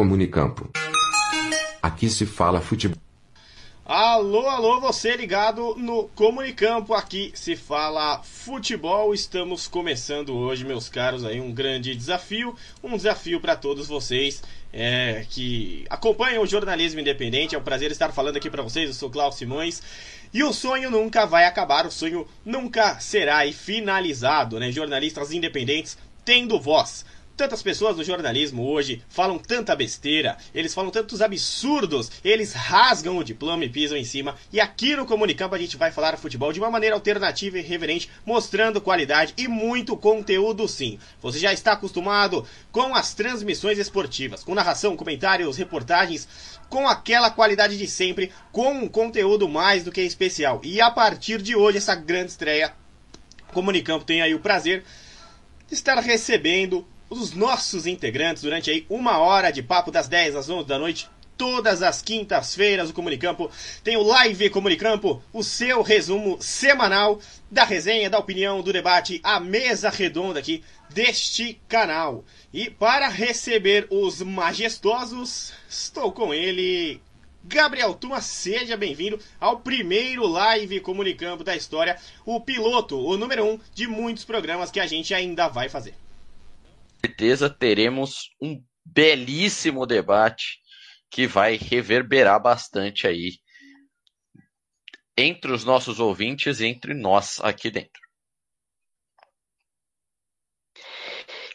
Comunicampo. Aqui se fala futebol. Alô, alô, você ligado no Comunicampo, aqui se fala futebol. Estamos começando hoje, meus caros, aí um grande desafio, um desafio para todos vocês é, que acompanham o jornalismo independente. É um prazer estar falando aqui para vocês. Eu sou Cláudio Simões. E o sonho nunca vai acabar, o sonho nunca será finalizado, né? Jornalistas independentes tendo voz. Tantas pessoas no jornalismo hoje falam tanta besteira, eles falam tantos absurdos, eles rasgam o diploma e pisam em cima. E aqui no Comunicampo a gente vai falar futebol de uma maneira alternativa e reverente, mostrando qualidade e muito conteúdo sim. Você já está acostumado com as transmissões esportivas, com narração, comentários, reportagens, com aquela qualidade de sempre, com um conteúdo mais do que especial. E a partir de hoje, essa grande estreia, Comunicampo tem aí o prazer de estar recebendo os nossos integrantes durante aí uma hora de papo das 10 às 11 da noite. Todas as quintas-feiras o Comunicampo tem o Live Comunicampo, o seu resumo semanal da resenha, da opinião, do debate, a mesa redonda aqui deste canal. E para receber os majestosos, estou com ele, Gabriel Tuma, seja bem-vindo ao primeiro live comunicampo da história, o piloto, o número um de muitos programas que a gente ainda vai fazer certeza teremos um belíssimo debate que vai reverberar bastante aí entre os nossos ouvintes e entre nós aqui dentro.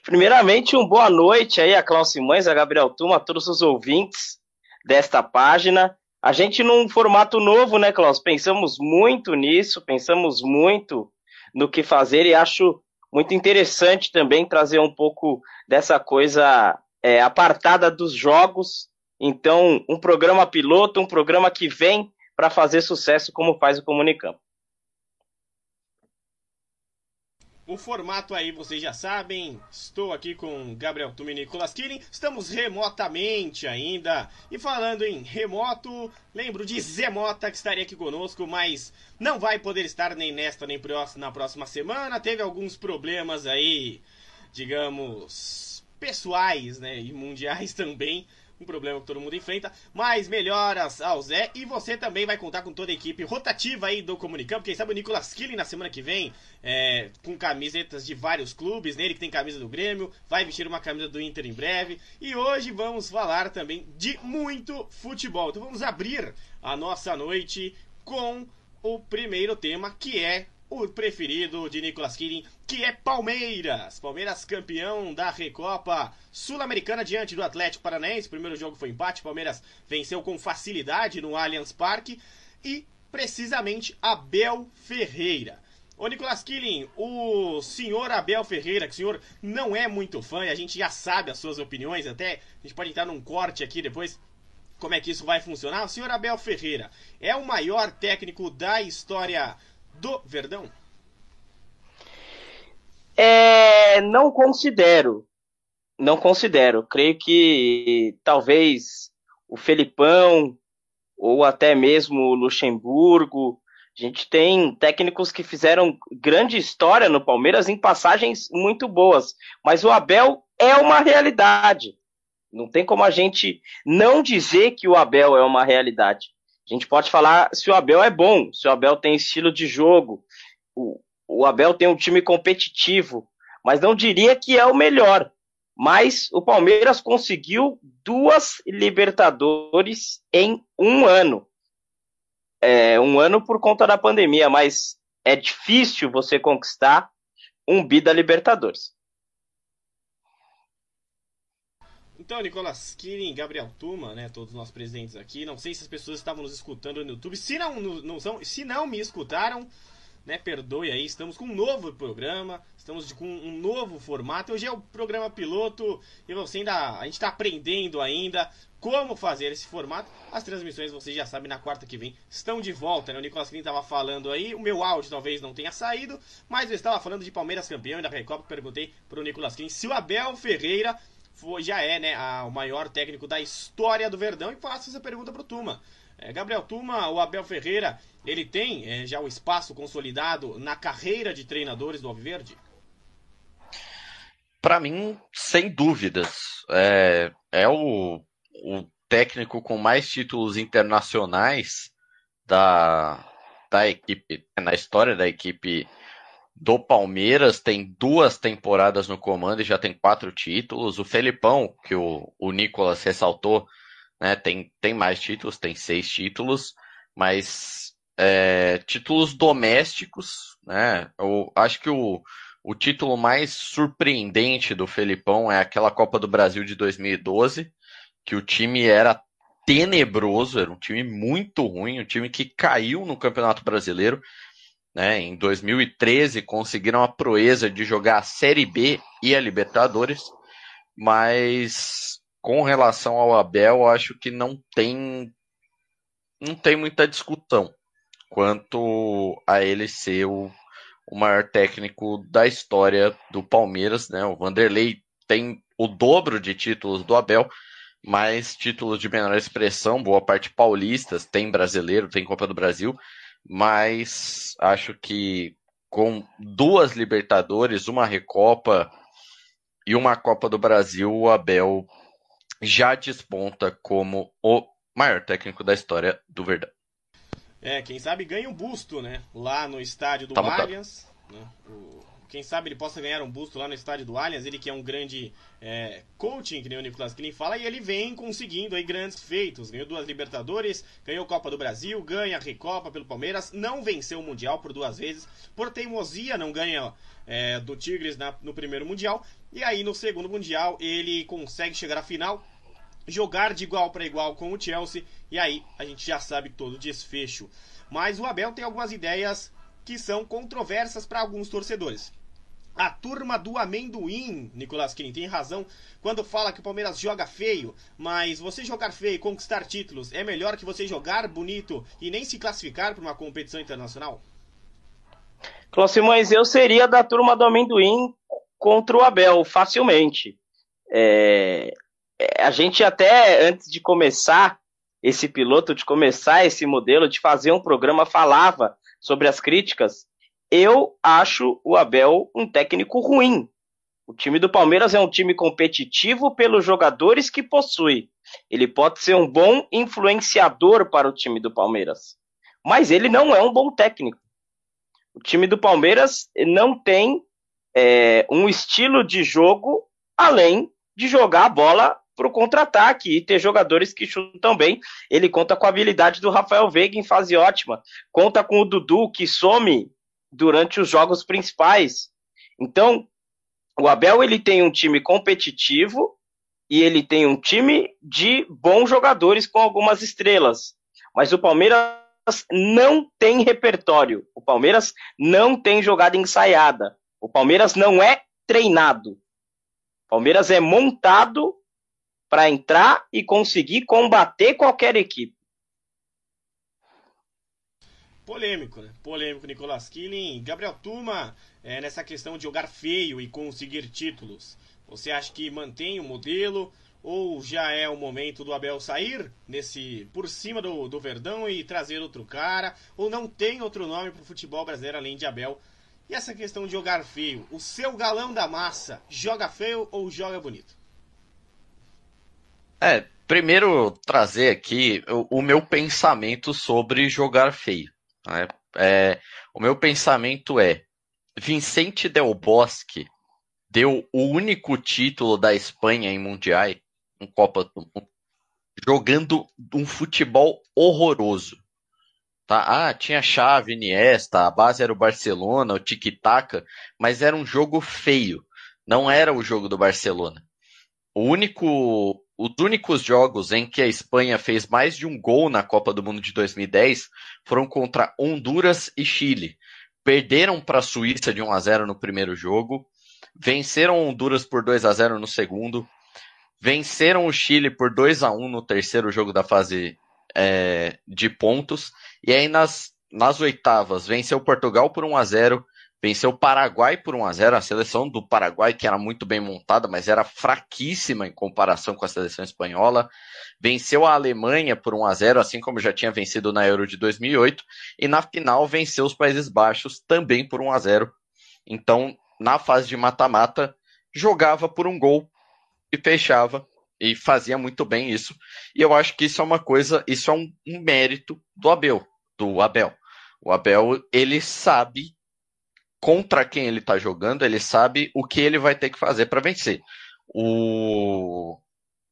Primeiramente, um boa noite aí a Cláudio Simões, a Gabriel Tuma, a todos os ouvintes desta página. A gente num formato novo, né, Cláudio? Pensamos muito nisso, pensamos muito no que fazer e acho muito interessante também trazer um pouco dessa coisa é, apartada dos jogos. Então, um programa piloto, um programa que vem para fazer sucesso como faz o Comunicampo. O formato aí vocês já sabem. Estou aqui com Gabriel Tumi e Nicolas Killing. Estamos remotamente ainda. E falando em remoto, lembro de Zemota que estaria aqui conosco, mas não vai poder estar nem nesta nem na próxima semana. Teve alguns problemas aí, digamos, pessoais, né, e mundiais também um problema que todo mundo enfrenta, mas melhoras ao Zé. E você também vai contar com toda a equipe rotativa aí do Comunicampo, quem sabe o Nicolas Killing na semana que vem, é, com camisetas de vários clubes, nele que tem camisa do Grêmio, vai vestir uma camisa do Inter em breve, e hoje vamos falar também de muito futebol, então vamos abrir a nossa noite com o primeiro tema, que é o preferido de Nicolas Killing, que é Palmeiras. Palmeiras campeão da Recopa Sul-Americana diante do Atlético Paranaense. O primeiro jogo foi empate, Palmeiras venceu com facilidade no Allianz Parque e precisamente Abel Ferreira. Ô Nicolas Killing, o senhor Abel Ferreira, que o senhor não é muito fã, a gente já sabe as suas opiniões, até a gente pode entrar num corte aqui depois como é que isso vai funcionar. O senhor Abel Ferreira é o maior técnico da história do Verdão? É, não considero. Não considero. Creio que talvez o Felipão ou até mesmo o Luxemburgo. A gente tem técnicos que fizeram grande história no Palmeiras em passagens muito boas. Mas o Abel é uma realidade. Não tem como a gente não dizer que o Abel é uma realidade. A gente pode falar se o Abel é bom, se o Abel tem estilo de jogo, o, o Abel tem um time competitivo, mas não diria que é o melhor. Mas o Palmeiras conseguiu duas Libertadores em um ano. É, um ano por conta da pandemia, mas é difícil você conquistar um bi da Libertadores. Então, Nicolas Kirin, Gabriel Tuma, né, todos nós presentes aqui, não sei se as pessoas estavam nos escutando no YouTube, se não, não são, se não me escutaram, né, perdoe aí, estamos com um novo programa, estamos com um novo formato, hoje é o programa piloto, e você ainda, a gente está aprendendo ainda como fazer esse formato, as transmissões, vocês já sabem, na quarta que vem estão de volta, né, o Nicolas Kirin estava falando aí, o meu áudio talvez não tenha saído, mas eu estava falando de Palmeiras campeão e da Recopa, perguntei para o Nicolas Kirin se o Abel Ferreira foi, já é né, a, o maior técnico da história do Verdão. E faço essa pergunta para o Tuma. É, Gabriel Tuma, o Abel Ferreira, ele tem é, já o espaço consolidado na carreira de treinadores do Alviverde? para mim, sem dúvidas, é, é o, o técnico com mais títulos internacionais da, da equipe, na história da equipe do Palmeiras, tem duas temporadas no comando e já tem quatro títulos. O Felipão, que o, o Nicolas ressaltou, né, tem, tem mais títulos, tem seis títulos, mas é, títulos domésticos, né? Eu acho que o, o título mais surpreendente do Felipão é aquela Copa do Brasil de 2012, que o time era tenebroso, era um time muito ruim, um time que caiu no Campeonato Brasileiro. Né? Em 2013 conseguiram a proeza de jogar a Série B e a Libertadores, mas com relação ao Abel, acho que não tem não tem muita discussão quanto a ele ser o, o maior técnico da história do Palmeiras, né? O Vanderlei tem o dobro de títulos do Abel, mais títulos de menor expressão, boa parte paulistas, tem brasileiro, tem Copa do Brasil, mas acho que com duas Libertadores, uma Recopa e uma Copa do Brasil, o Abel já desponta como o maior técnico da história do Verdão. É, quem sabe ganha um busto, né? Lá no estádio do Tá Allianz. Né? O- Quem sabe ele possa ganhar um busto lá no estádio do Allianz. Ele que é um grande é, coaching, que nem o Nicolas Klein fala, e ele vem conseguindo aí grandes feitos. Ganhou duas Libertadores, ganhou Copa do Brasil, ganha a Recopa pelo Palmeiras, não venceu o Mundial por duas vezes. Por teimosia, não ganha é, do Tigres na- no primeiro Mundial. E aí no segundo Mundial ele consegue chegar à final jogar de igual para igual com o Chelsea e aí a gente já sabe todo o desfecho. Mas o Abel tem algumas ideias que são controversas para alguns torcedores. A turma do amendoim, Nicolas Klein, tem razão quando fala que o Palmeiras joga feio, mas você jogar feio e conquistar títulos é melhor que você jogar bonito e nem se classificar para uma competição internacional? Clóvis, eu seria da turma do amendoim contra o Abel, facilmente. É, é, a gente até, antes de começar esse piloto, de começar esse modelo, de fazer um programa, falava sobre as críticas. Eu acho o Abel um técnico ruim. O time do Palmeiras é um time competitivo pelos jogadores que possui. Ele pode ser um bom influenciador para o time do Palmeiras. Mas ele não é um bom técnico. O time do Palmeiras não tem é, um estilo de jogo além de jogar a bola para o contra-ataque e ter jogadores que chutam bem. Ele conta com a habilidade do Rafael Veiga em fase ótima, conta com o Dudu que some durante os jogos principais. Então, o Abel ele tem um time competitivo e ele tem um time de bons jogadores com algumas estrelas. Mas o Palmeiras não tem repertório. O Palmeiras não tem jogada ensaiada. O Palmeiras não é treinado. O Palmeiras é montado para entrar e conseguir combater qualquer equipe. Polêmico, né? Polêmico, Nicolas Killing. Gabriel Tuma, é, nessa questão de jogar feio e conseguir títulos, você acha que mantém o modelo ou já é o momento do Abel sair nesse por cima do, do Verdão e trazer outro cara? Ou não tem outro nome para o futebol brasileiro além de Abel? E essa questão de jogar feio, o seu galão da massa joga feio ou joga bonito? É, primeiro trazer aqui o, o meu pensamento sobre jogar feio. né? É, o meu pensamento é: Vicente Del Bosque deu o único título da Espanha em Mundial, em Copa do Mundo, jogando um futebol horroroso. Tá? Ah, tinha chave, Iniesta, a base era o Barcelona, o tic-tac, mas era um jogo feio. Não era o jogo do Barcelona. O único, os únicos jogos em que a Espanha fez mais de um gol na Copa do Mundo de 2010 foram contra Honduras e Chile. Perderam para a Suíça de 1 a 0 no primeiro jogo, venceram Honduras por 2 a 0 no segundo, venceram o Chile por 2 a 1 no terceiro jogo da fase é, de pontos, e aí nas, nas oitavas venceu Portugal por 1 a 0 Venceu o Paraguai por 1 a 0 a seleção do Paraguai, que era muito bem montada, mas era fraquíssima em comparação com a seleção espanhola. Venceu a Alemanha por 1 a 0 assim como já tinha vencido na Euro de 2008. E na final venceu os Países Baixos também por 1 a 0 Então, na fase de mata-mata, jogava por um gol e fechava e fazia muito bem isso. E eu acho que isso é uma coisa, isso é um, um mérito do Abel, do Abel. O Abel, ele sabe contra quem ele está jogando, ele sabe o que ele vai ter que fazer para vencer. O,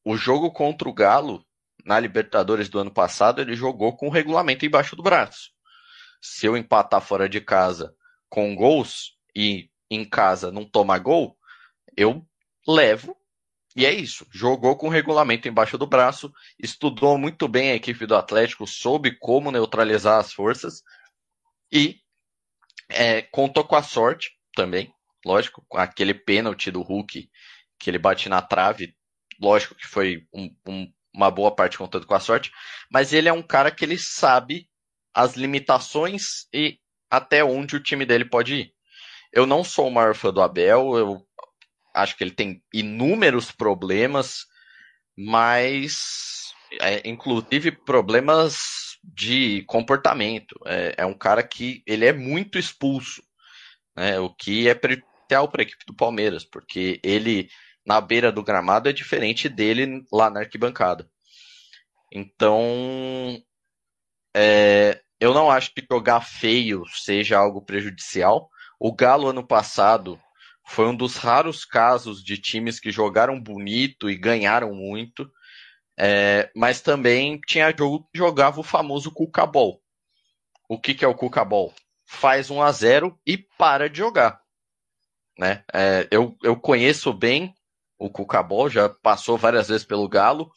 o jogo contra o Galo, na Libertadores do ano passado, ele jogou com o regulamento embaixo do braço. Se eu empatar fora de casa com gols e em casa não tomar gol, eu levo e é isso. Jogou com o regulamento embaixo do braço, estudou muito bem a equipe do Atlético, soube como neutralizar as forças e é, contou com a sorte também, lógico, com aquele pênalti do Hulk que ele bate na trave, lógico que foi um, um, uma boa parte contando com a sorte, mas ele é um cara que ele sabe as limitações e até onde o time dele pode ir. Eu não sou o maior fã do Abel, eu acho que ele tem inúmeros problemas, mas é, inclusive problemas de comportamento. É, é, um cara que ele é muito expulso, né, o que é prejudicial para a equipe do Palmeiras, porque ele na beira do gramado é diferente dele lá na arquibancada. Então, é, eu não acho que jogar feio seja algo prejudicial. O Galo ano passado foi um dos raros casos de times que jogaram bonito e ganharam muito, é, mas também tinha jogo que jogava o famoso Cucabol. O que, que é o Cucabol? Faz 1 a 0 e para de jogar. Né? É, eu, eu conheço bem o Cucabol, já passou várias vezes pelo Galo.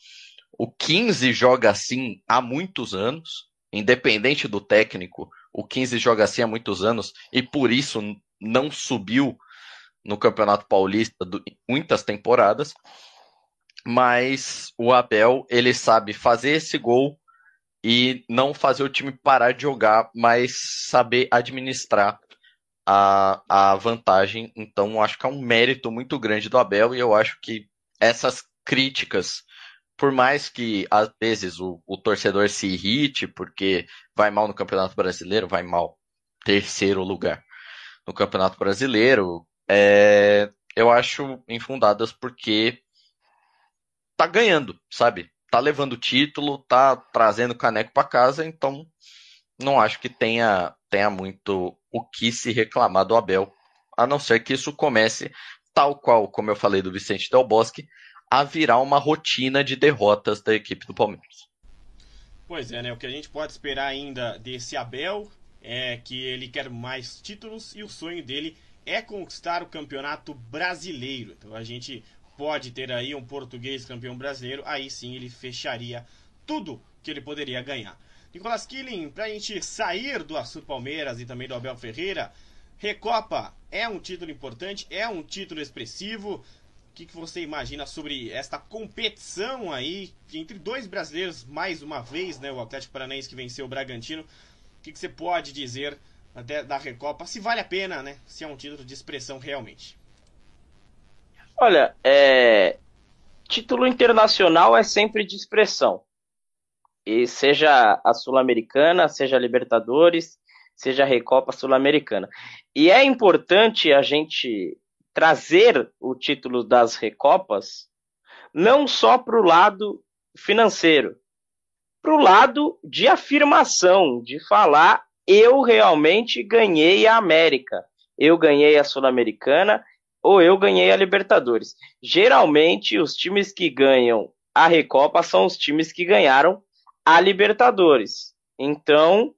O 15 joga assim há muitos anos, independente do técnico. O 15 joga assim há muitos anos e por isso não subiu no Campeonato Paulista do, muitas temporadas, mas o Abel ele sabe fazer esse gol e não fazer o time parar de jogar, mas saber administrar a, a vantagem. Então, acho que é um mérito muito grande do Abel e eu acho que essas críticas, por mais que às vezes o, o torcedor se irrite porque vai mal no Campeonato Brasileiro, vai mal terceiro lugar no Campeonato Brasileiro, é, eu acho infundadas porque tá ganhando, sabe? Tá levando título, tá trazendo caneco para casa, então não acho que tenha, tenha muito o que se reclamar do Abel, a não ser que isso comece, tal qual, como eu falei do Vicente Del Bosque, a virar uma rotina de derrotas da equipe do Palmeiras. Pois é, né? O que a gente pode esperar ainda desse Abel é que ele quer mais títulos e o sonho dele é conquistar o campeonato brasileiro. Então a gente pode ter aí um português campeão brasileiro, aí sim ele fecharia tudo que ele poderia ganhar. Nicolas Killing, para a gente sair do assunto Palmeiras e também do Abel Ferreira, Recopa é um título importante, é um título expressivo. O que, que você imagina sobre esta competição aí entre dois brasileiros, mais uma vez, né? O Atlético Paranaense que venceu o Bragantino. O que, que você pode dizer da Recopa, se vale a pena, né? Se é um título de expressão realmente. Olha, é... título internacional é sempre de expressão. E seja a Sul-Americana, seja a Libertadores, seja a Recopa Sul-Americana. E é importante a gente trazer o título das Recopas não só para o lado financeiro, para o lado de afirmação, de falar eu realmente ganhei a América, eu ganhei a Sul-Americana ou eu ganhei a Libertadores. Geralmente, os times que ganham a Recopa são os times que ganharam a Libertadores. Então,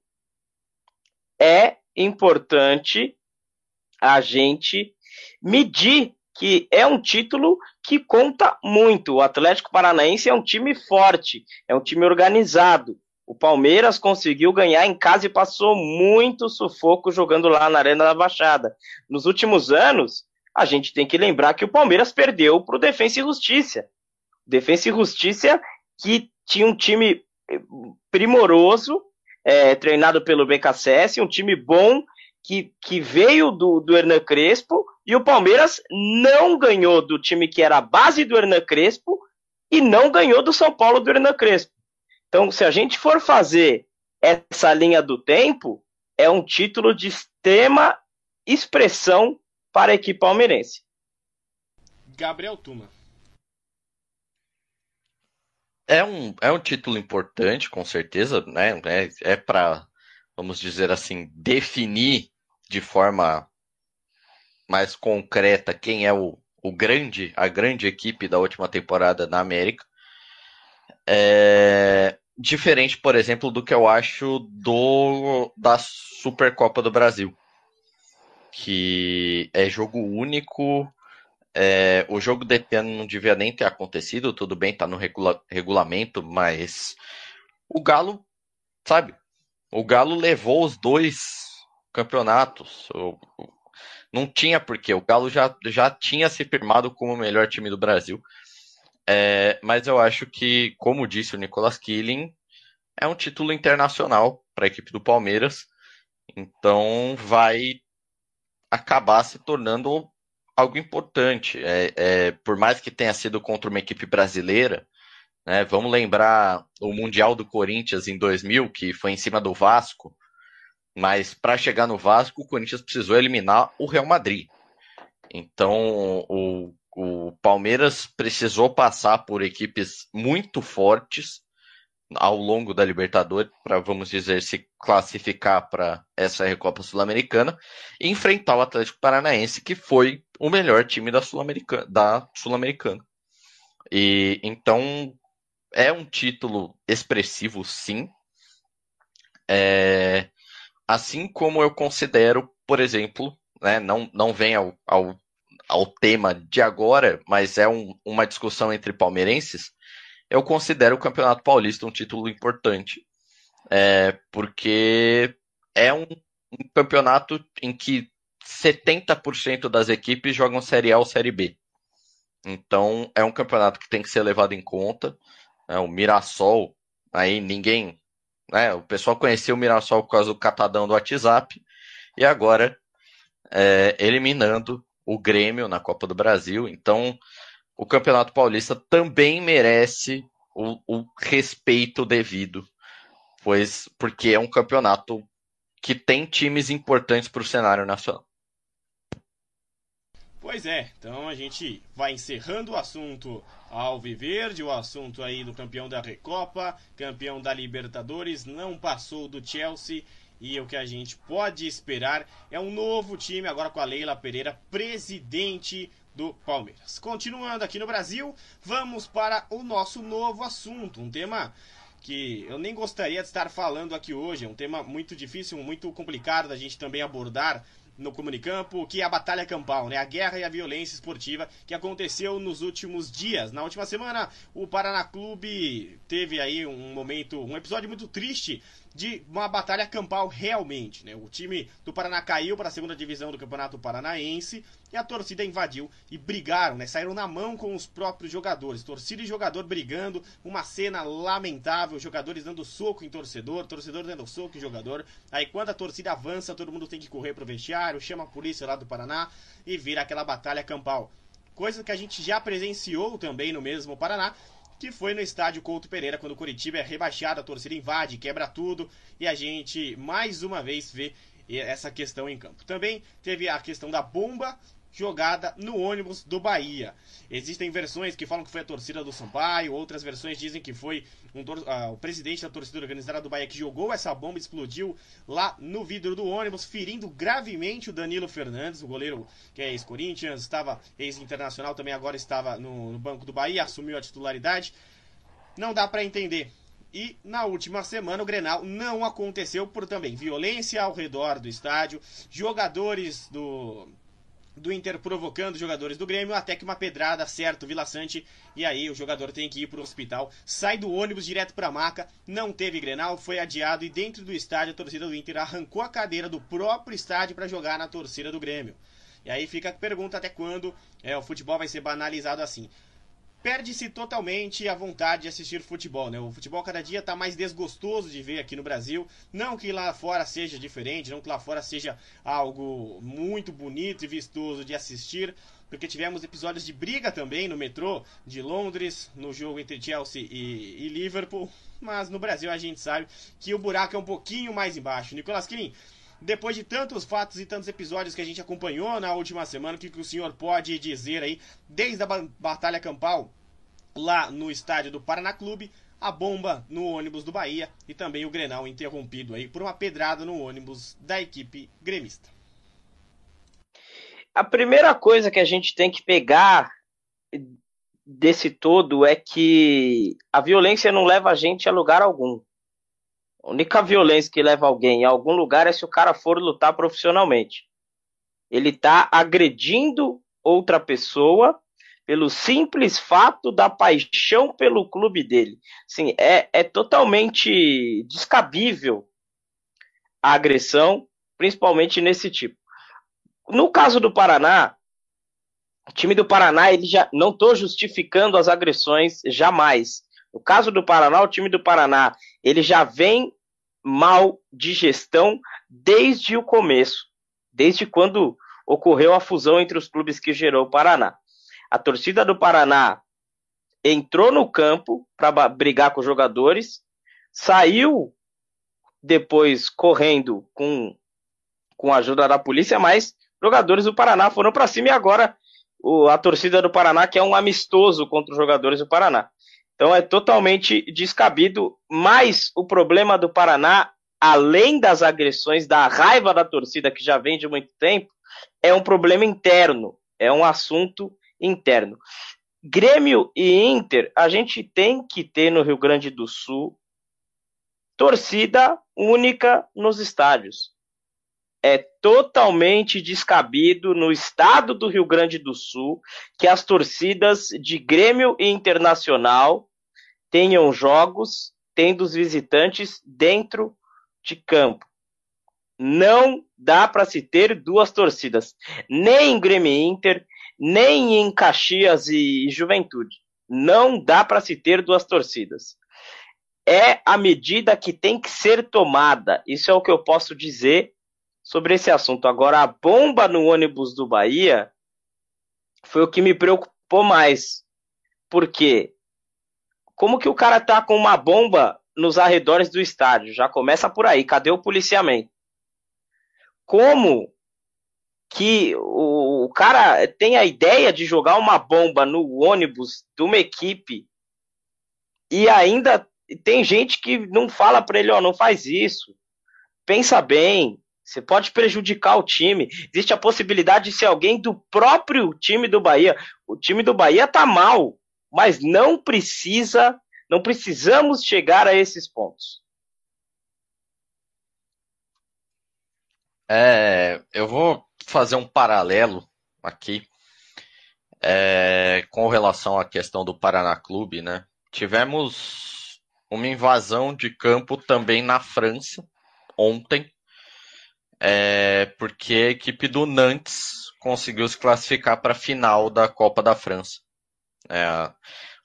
é importante a gente medir que é um título que conta muito. O Atlético Paranaense é um time forte, é um time organizado. O Palmeiras conseguiu ganhar em casa e passou muito sufoco jogando lá na Arena da Baixada. Nos últimos anos, a gente tem que lembrar que o Palmeiras perdeu para o Defensa e Justiça. Defensa e Justiça que tinha um time eh, primoroso, é, treinado pelo BKSS, um time bom que, que veio do, do Hernan Crespo, e o Palmeiras não ganhou do time que era a base do Hernan Crespo e não ganhou do São Paulo do Hernan Crespo. Então, se a gente for fazer essa linha do tempo, é um título de extrema expressão para a equipe palmeirense. Gabriel Tuma. É um, é um título importante, com certeza, né? É, é para, vamos dizer assim, definir de forma mais concreta quem é o, o grande, a grande equipe da última temporada na América. É, diferente, por exemplo, do que eu acho do da Supercopa do Brasil, que é jogo único. É, o jogo de ano não devia nem ter acontecido, tudo bem, tá no regula regulamento, mas o Galo, sabe? O Galo levou os dois campeonatos. O, não tinha porquê. O Galo já, já tinha se firmado como o melhor time do Brasil. É, mas eu acho que, como disse o Nicolas Killing, é um título internacional para a equipe do Palmeiras. Então vai acabar se tornando algo importante. É, é, por mais que tenha sido contra uma equipe brasileira, né, vamos lembrar o Mundial do Corinthians em 2000, que foi em cima do Vasco. Mas para chegar no Vasco, o Corinthians precisou eliminar o Real Madrid. Então o, o Palmeiras precisou passar por equipes muito fortes ao longo da Libertadores para, vamos dizer, se classificar para essa Recopa Sul-Americana e enfrentar o Atlético Paranaense, que foi o melhor time da Sul-Americana. Da Sul-Americana. E então é um título expressivo, sim. É, assim como eu considero, por exemplo, né, não, não vem ao, ao, ao tema de agora, mas é um, uma discussão entre palmeirenses eu considero o Campeonato Paulista um título importante, é, porque é um, um campeonato em que 70% das equipes jogam Série A ou Série B. Então é um campeonato que tem que ser levado em conta. É, o Mirassol, aí ninguém. Né, o pessoal conhecia o Mirassol por causa do catadão do WhatsApp, e agora é, eliminando o Grêmio na Copa do Brasil. Então o Campeonato Paulista também merece o, o respeito devido, pois porque é um campeonato que tem times importantes para o cenário nacional. Pois é, então a gente vai encerrando o assunto Alviverde, o assunto aí do campeão da Recopa, campeão da Libertadores, não passou do Chelsea e o que a gente pode esperar é um novo time agora com a Leila Pereira, presidente do Palmeiras. Continuando aqui no Brasil, vamos para o nosso novo assunto, um tema que eu nem gostaria de estar falando aqui hoje, é um tema muito difícil, muito complicado da gente também abordar no Comunicampo, que é a Batalha Campal, né? A guerra e a violência esportiva que aconteceu nos últimos dias. Na última semana, o Paraná Clube teve aí um momento, um episódio muito triste de uma batalha campal realmente. Né? O time do Paraná caiu para a segunda divisão do Campeonato Paranaense e a torcida invadiu e brigaram, né? saíram na mão com os próprios jogadores. Torcida e jogador brigando, uma cena lamentável, jogadores dando soco em torcedor, torcedor dando soco em jogador. Aí quando a torcida avança, todo mundo tem que correr pro vestiário, chama a polícia lá do Paraná e vira aquela batalha campal. Coisa que a gente já presenciou também no mesmo Paraná, que foi no estádio Couto Pereira, quando o Curitiba é rebaixado, a torcida invade, quebra tudo, e a gente mais uma vez vê essa questão em campo. Também teve a questão da bomba jogada no ônibus do Bahia. Existem versões que falam que foi a torcida do Sampaio, outras versões dizem que foi um uh, o presidente da torcida organizada do Bahia que jogou essa bomba e explodiu lá no vidro do ônibus, ferindo gravemente o Danilo Fernandes, o goleiro que é ex-Corinthians, estava ex-internacional, também agora estava no, no banco do Bahia, assumiu a titularidade. Não dá para entender. E na última semana o Grenal não aconteceu por também violência ao redor do estádio, jogadores do do Inter provocando os jogadores do Grêmio, até que uma pedrada acerta o Vila Sante e aí o jogador tem que ir para o hospital. Sai do ônibus direto para a maca, não teve Grenal, foi adiado e dentro do estádio a torcida do Inter arrancou a cadeira do próprio estádio para jogar na torcida do Grêmio. E aí fica a pergunta até quando é, o futebol vai ser banalizado assim perde-se totalmente a vontade de assistir futebol, né? O futebol cada dia está mais desgostoso de ver aqui no Brasil. Não que lá fora seja diferente, não que lá fora seja algo muito bonito e vistoso de assistir, porque tivemos episódios de briga também no metrô de Londres, no jogo entre Chelsea e, e Liverpool. Mas no Brasil a gente sabe que o buraco é um pouquinho mais embaixo. Nicolas Kirin, depois de tantos fatos e tantos episódios que a gente acompanhou na última semana, o que, que o senhor pode dizer aí, desde a batalha campal lá no estádio do Paraná Clube, a bomba no ônibus do Bahia e também o Grenal interrompido aí por uma pedrada no ônibus da equipe gremista. A primeira coisa que a gente tem que pegar desse todo é que a violência não leva a gente a lugar algum. A única violência que leva alguém a algum lugar é se o cara for lutar profissionalmente. Ele está agredindo outra pessoa pelo simples fato da paixão pelo clube dele. Sim, é, é totalmente descabível a agressão, principalmente nesse tipo. No caso do Paraná, o time do Paraná, ele já não estou justificando as agressões jamais. No caso do Paraná, o time do Paraná, ele já vem mal de gestão desde o começo, desde quando ocorreu a fusão entre os clubes que gerou o Paraná. A torcida do Paraná entrou no campo para brigar com os jogadores, saiu depois correndo com, com a ajuda da polícia, mas jogadores do Paraná foram para cima e agora o, a torcida do Paraná quer um amistoso contra os jogadores do Paraná. Então é totalmente descabido, mas o problema do Paraná, além das agressões, da raiva da torcida que já vem de muito tempo, é um problema interno, é um assunto interno. Grêmio e Inter, a gente tem que ter no Rio Grande do Sul torcida única nos estádios. É totalmente descabido no estado do Rio Grande do Sul que as torcidas de Grêmio e Internacional tenham jogos tendo os visitantes dentro de campo. Não dá para se ter duas torcidas, nem em Grêmio Inter, nem em Caxias e Juventude. Não dá para se ter duas torcidas. É a medida que tem que ser tomada. Isso é o que eu posso dizer sobre esse assunto. Agora, a bomba no ônibus do Bahia foi o que me preocupou mais. Porque como que o cara tá com uma bomba nos arredores do estádio? Já começa por aí. Cadê o policiamento? Como que o, o cara tem a ideia de jogar uma bomba no ônibus de uma equipe e ainda tem gente que não fala para ele, ó, não faz isso. Pensa bem, você pode prejudicar o time. Existe a possibilidade de ser alguém do próprio time do Bahia. O time do Bahia tá mal, mas não precisa, não precisamos chegar a esses pontos. É, eu vou fazer um paralelo aqui é, com relação à questão do Paraná Clube, né? Tivemos uma invasão de campo também na França ontem é, porque a equipe do Nantes conseguiu se classificar para a final da Copa da França. É,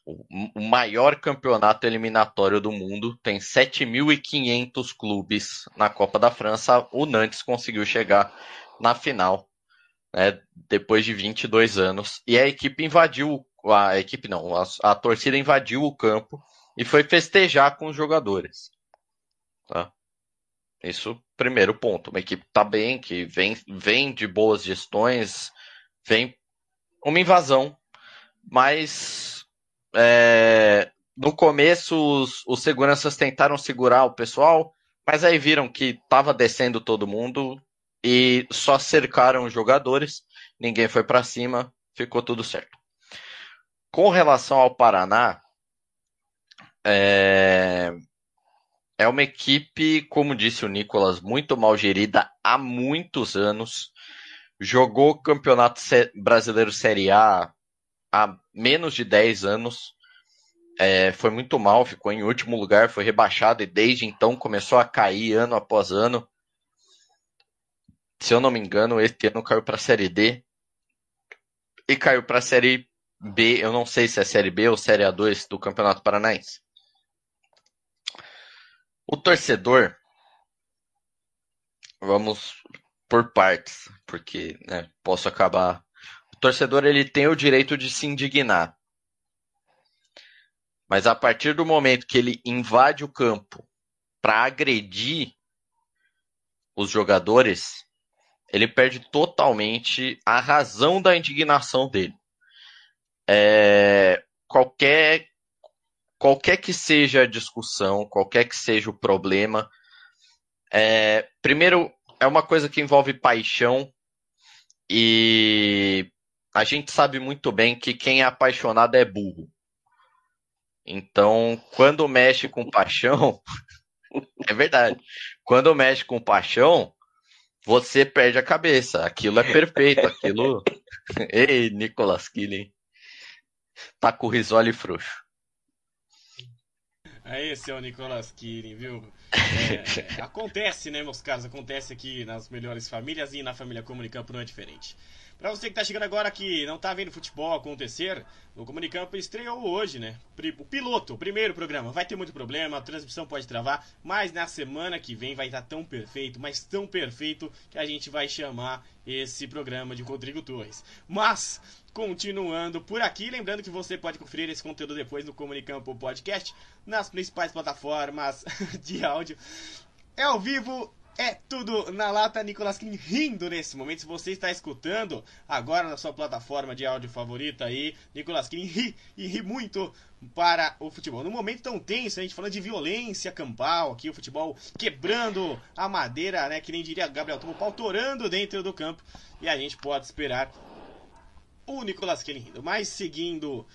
o, maior campeonato eliminatório do mundo tem 7.500 clubes na Copa da França. O Nantes conseguiu chegar na final né, depois de 22 anos e a equipe invadiu a equipe não, a, a torcida invadiu o campo e foi festejar com os jogadores. Tá? Isso, primeiro ponto. Uma equipe está bem, que vem, vem de boas gestões, vem uma invasão, mas é, no começo os, os seguranças tentaram segurar o pessoal, mas aí viram que estava descendo todo mundo e só cercaram os jogadores, ninguém foi para cima, ficou tudo certo. Com relação ao Paraná, é, é uma equipe, como disse o Nicolas, muito mal gerida há muitos anos. Jogou Campeonato Brasileiro Série A há menos de 10 anos. É, foi muito mal, ficou em último lugar, foi rebaixado e desde então começou a cair ano após ano. Se eu não me engano, este ano caiu para a Série D e caiu para a Série B. Eu não sei se é Série B ou Série A2 do Campeonato Paranaense. O torcedor, vamos por partes, porque né, posso acabar. Torcedor ele tem o direito de se indignar, mas a partir do momento que ele invade o campo para agredir, os jogadores, ele perde totalmente a razão da indignação dele. É, qualquer, qualquer que seja a discussão, qualquer que seja o problema, é, primeiro é uma coisa que envolve paixão e a gente sabe muito bem que quem é apaixonado é burro. Então, quando mexe com paixão, é verdade. Quando mexe com paixão, você perde a cabeça. Aquilo é perfeito. Aquilo. Ei, Nicolas Killing. Tá com o risole frouxo. Aí, esse é o Nicolas Killing, viu? É, acontece, né, meus caros? Acontece aqui nas melhores famílias e na família Comunicampo não é diferente. Para você que está chegando agora que não está vendo futebol acontecer, o Comunicampo estreou hoje, né? O piloto, o primeiro programa. Vai ter muito problema, a transmissão pode travar, mas na semana que vem vai estar tá tão perfeito, mas tão perfeito, que a gente vai chamar esse programa de Rodrigo Torres. Mas, continuando por aqui, lembrando que você pode conferir esse conteúdo depois no Comunicampo Podcast, nas principais plataformas de áudio. É ao vivo é tudo na lata, Nicolas King rindo nesse momento. Se você está escutando agora na sua plataforma de áudio favorita aí, Nicolas King ri e ri muito para o futebol. No momento tão tenso, a gente falando de violência campal aqui, o futebol quebrando a madeira, né? Que nem diria Gabriel Tomo, pau torando dentro do campo. E a gente pode esperar o Nicolas King rindo. Mas seguindo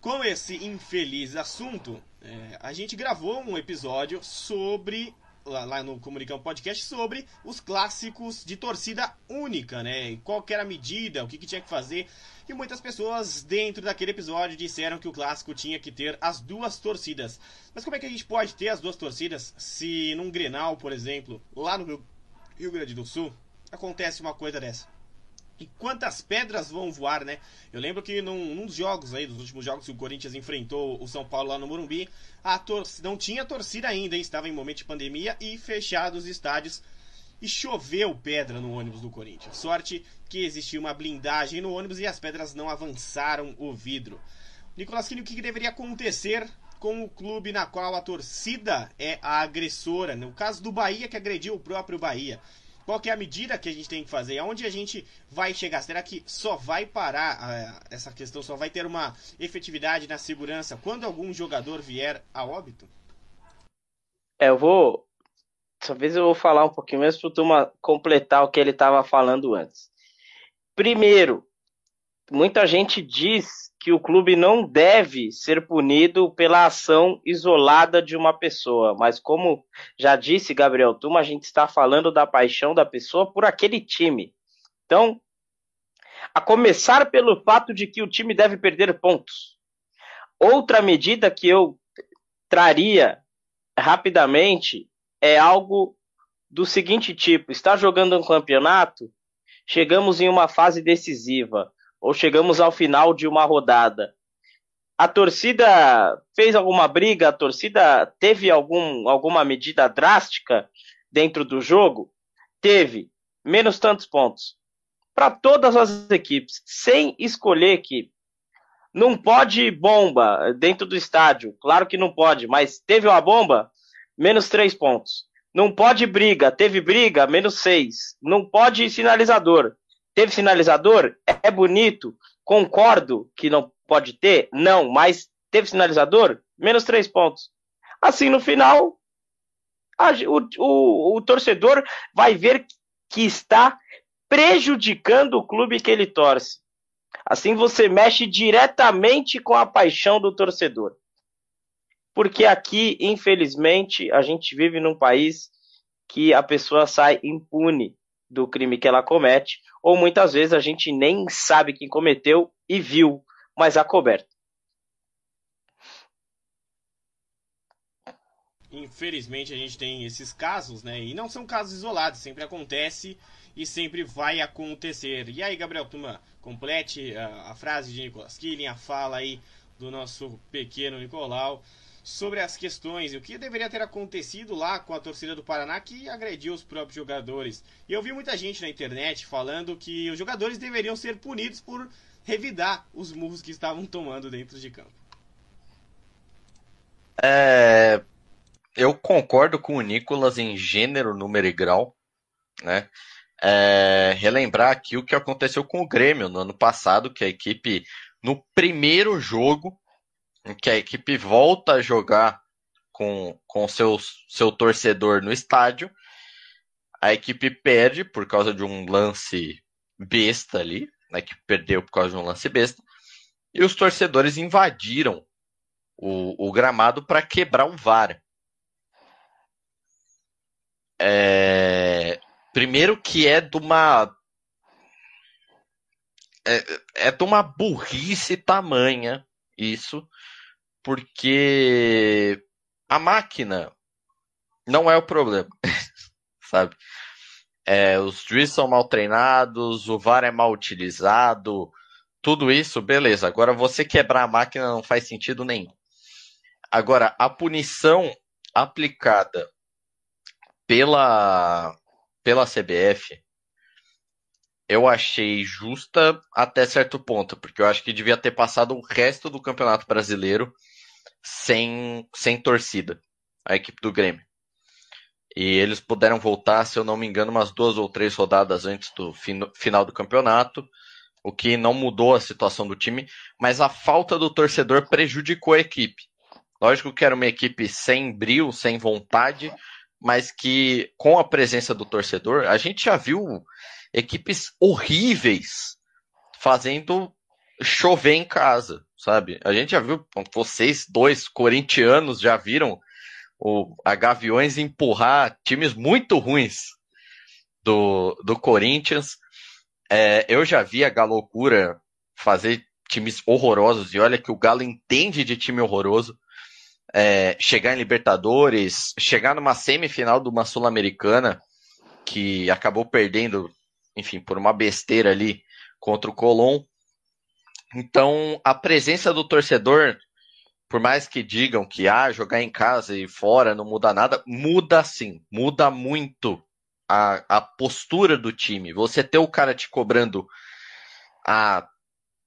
com esse infeliz assunto, é, a gente gravou um episódio sobre lá no Comunicão Podcast sobre os clássicos de torcida única, né? Qual era a medida, o que, que tinha que fazer. E muitas pessoas dentro daquele episódio disseram que o clássico tinha que ter as duas torcidas. Mas como é que a gente pode ter as duas torcidas se num Grenal, por exemplo, lá no Rio Grande do Sul, acontece uma coisa dessa? E quantas pedras vão voar, né? Eu lembro que num, num dos jogos aí, dos últimos jogos que o Corinthians enfrentou o São Paulo lá no Morumbi, a torcida, não tinha torcida ainda, hein? Estava em momento de pandemia e fechados os estádios. E choveu pedra no ônibus do Corinthians. Sorte que existia uma blindagem no ônibus e as pedras não avançaram o vidro. Nicolas Quini, o que deveria acontecer com o clube na qual a torcida é a agressora? No caso do Bahia, que agrediu o próprio Bahia. Qual que é a medida que a gente tem que fazer? Aonde a gente vai chegar? Será que só vai parar uh, essa questão, só vai ter uma efetividade na segurança quando algum jogador vier a óbito? É, eu vou. Talvez eu vou falar um pouquinho mais para o Turma completar o que ele estava falando antes. Primeiro, muita gente diz que o clube não deve ser punido pela ação isolada de uma pessoa, mas como já disse Gabriel Tuma, a gente está falando da paixão da pessoa por aquele time. Então, a começar pelo fato de que o time deve perder pontos. Outra medida que eu traria rapidamente é algo do seguinte tipo: está jogando um campeonato, chegamos em uma fase decisiva ou chegamos ao final de uma rodada. A torcida fez alguma briga? A torcida teve algum, alguma medida drástica dentro do jogo? Teve. Menos tantos pontos. Para todas as equipes, sem escolher equipe. Não pode bomba dentro do estádio. Claro que não pode, mas teve uma bomba? Menos três pontos. Não pode briga. Teve briga? Menos seis. Não pode sinalizador. Teve sinalizador? É bonito. Concordo que não pode ter? Não, mas teve sinalizador? Menos três pontos. Assim, no final, a, o, o, o torcedor vai ver que está prejudicando o clube que ele torce. Assim você mexe diretamente com a paixão do torcedor. Porque aqui, infelizmente, a gente vive num país que a pessoa sai impune do crime que ela comete, ou muitas vezes a gente nem sabe quem cometeu e viu, mas a coberta. Infelizmente a gente tem esses casos, né? E não são casos isolados, sempre acontece e sempre vai acontecer. E aí, Gabriel Tuma, complete a, a frase de Nicolas Killing, a fala aí do nosso pequeno Nicolau sobre as questões e o que deveria ter acontecido lá com a torcida do Paraná que agrediu os próprios jogadores. E eu vi muita gente na internet falando que os jogadores deveriam ser punidos por revidar os murros que estavam tomando dentro de campo. É, eu concordo com o Nicolas em gênero, número e grau. né? É, relembrar aqui o que aconteceu com o Grêmio no ano passado, que a equipe, no primeiro jogo, em que a equipe volta a jogar com, com seu, seu torcedor no estádio, a equipe perde por causa de um lance besta ali, a equipe perdeu por causa de um lance besta, e os torcedores invadiram o, o gramado para quebrar o VAR. É, primeiro que é de uma é, é de uma burrice tamanha isso, porque a máquina não é o problema, sabe? É, os juízes são mal treinados, o VAR é mal utilizado, tudo isso, beleza. Agora você quebrar a máquina não faz sentido nenhum. Agora, a punição aplicada pela, pela CBF, eu achei justa até certo ponto, porque eu acho que devia ter passado o resto do Campeonato Brasileiro sem, sem torcida, a equipe do Grêmio. E eles puderam voltar, se eu não me engano, umas duas ou três rodadas antes do final do campeonato, o que não mudou a situação do time, mas a falta do torcedor prejudicou a equipe. Lógico que era uma equipe sem brilho, sem vontade, mas que com a presença do torcedor, a gente já viu equipes horríveis fazendo chover em casa, sabe? A gente já viu, vocês dois corintianos já viram o, a Gaviões empurrar times muito ruins do, do Corinthians. É, eu já vi a Galocura fazer times horrorosos, e olha que o Galo entende de time horroroso é, chegar em Libertadores, chegar numa semifinal de uma Sul-Americana, que acabou perdendo, enfim, por uma besteira ali contra o Colón. Então, a presença do torcedor, por mais que digam que ah, jogar em casa e fora não muda nada, muda sim, muda muito a, a postura do time. Você ter o cara te cobrando a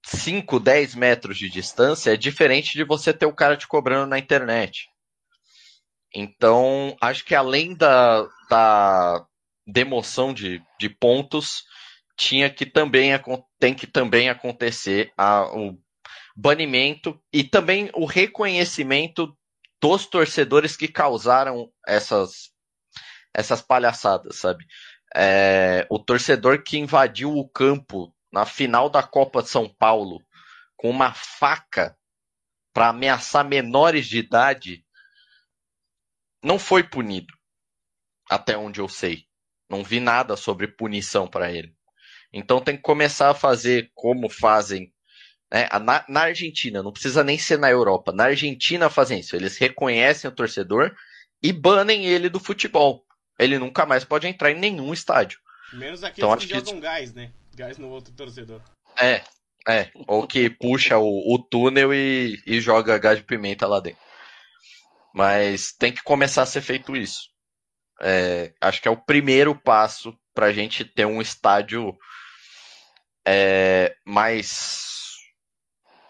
5, 10 metros de distância é diferente de você ter o cara te cobrando na internet. Então, acho que além da, da demoção de, de pontos, tinha que também tem que também acontecer a, o banimento e também o reconhecimento dos torcedores que causaram essas essas palhaçadas, sabe? É, o torcedor que invadiu o campo na final da Copa de São Paulo com uma faca para ameaçar menores de idade não foi punido. Até onde eu sei. Não vi nada sobre punição para ele. Então tem que começar a fazer como fazem né? na, na, Argentina, não precisa nem ser na Europa. Na Argentina fazem isso. Eles reconhecem o torcedor e banem ele do futebol. Ele nunca mais pode entrar em nenhum estádio. Menos aqueles então, que jogam que... gás, né? gás no outro torcedor. É, é. Ou que puxa o, o túnel e, e joga gás de pimenta lá dentro. Mas tem que começar a ser feito isso. É, acho que é o primeiro passo para a gente ter um estádio é, mais.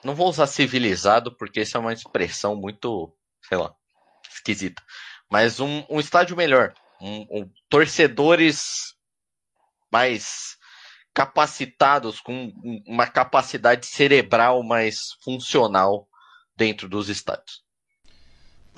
Não vou usar civilizado, porque isso é uma expressão muito, sei lá, esquisita. Mas um, um estádio melhor. Um, um, torcedores mais capacitados, com uma capacidade cerebral mais funcional dentro dos estádios.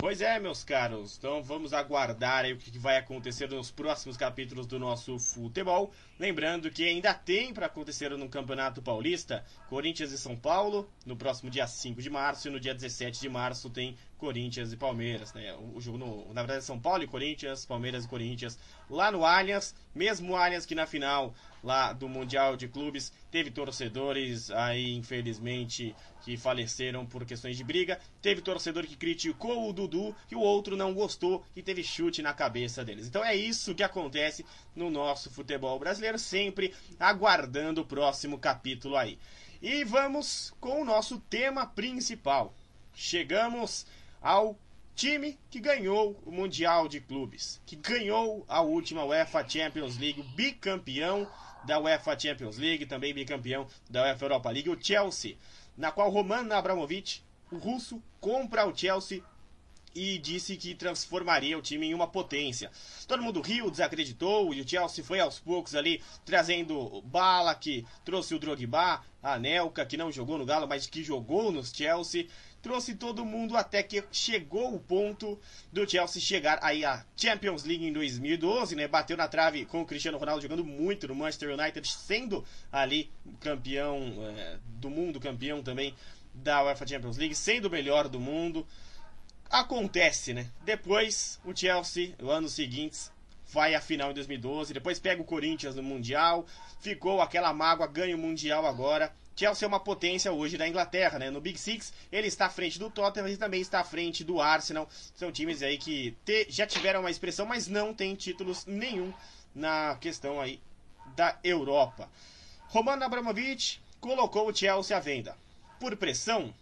Pois é, meus caros. Então vamos aguardar aí o que vai acontecer nos próximos capítulos do nosso futebol. Lembrando que ainda tem para acontecer no Campeonato Paulista Corinthians e São Paulo no próximo dia 5 de março e no dia 17 de março tem Corinthians e Palmeiras, né? O jogo no, na verdade São Paulo e Corinthians, Palmeiras e Corinthians lá no Allianz, mesmo Allianz que na final lá do Mundial de Clubes. Teve torcedores aí, infelizmente, que faleceram por questões de briga. Teve torcedor que criticou o Dudu e o outro não gostou e teve chute na cabeça deles. Então é isso que acontece no nosso futebol brasileiro, sempre aguardando o próximo capítulo aí. E vamos com o nosso tema principal. Chegamos ao time que ganhou o Mundial de Clubes, que ganhou a última UEFA Champions League, bicampeão da UEFA Champions League, também bicampeão da UEFA Europa League, o Chelsea, na qual Roman Abramovich, o russo, compra o Chelsea e disse que transformaria o time em uma potência. Todo mundo riu, desacreditou, e o Chelsea foi aos poucos ali trazendo Bala, que trouxe o Drogba, a Nelka, que não jogou no Galo, mas que jogou no Chelsea. Trouxe todo mundo até que chegou o ponto do Chelsea chegar aí à Champions League em 2012, né? Bateu na trave com o Cristiano Ronaldo jogando muito no Manchester United, sendo ali campeão é, do mundo, campeão também da UEFA Champions League, sendo o melhor do mundo acontece, né? Depois o Chelsea, no ano seguinte, vai à final em 2012, depois pega o Corinthians no Mundial, ficou aquela mágoa, ganha o Mundial agora. Chelsea é uma potência hoje da Inglaterra, né? No Big Six, ele está à frente do Tottenham e também está à frente do Arsenal. São times aí que te, já tiveram uma expressão, mas não tem títulos nenhum na questão aí da Europa. Roman Abramovich colocou o Chelsea à venda. Por pressão?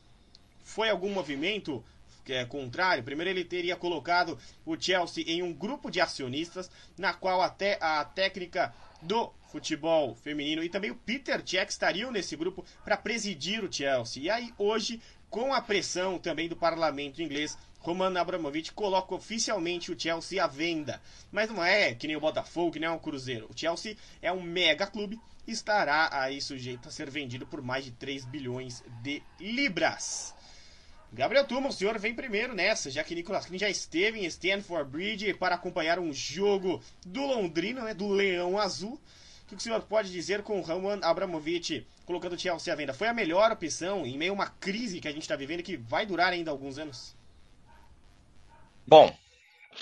Foi algum movimento é, contrário. Primeiro, ele teria colocado o Chelsea em um grupo de acionistas, na qual até a técnica do futebol feminino e também o Peter Cech estariam nesse grupo para presidir o Chelsea. E aí, hoje, com a pressão também do parlamento inglês, Roman Abramovich coloca oficialmente o Chelsea à venda. Mas não é que nem o Botafogo, que nem o Cruzeiro. O Chelsea é um mega clube e estará aí sujeito a ser vendido por mais de 3 bilhões de libras. Gabriel Tuma, o senhor vem primeiro nessa, já que Nicolas Klein já esteve em Stanford Bridge para acompanhar um jogo do Londrina, né, do Leão Azul. O que o senhor pode dizer com o Roman Abramovich colocando o Chelsea à venda? Foi a melhor opção em meio a uma crise que a gente está vivendo que vai durar ainda alguns anos? Bom,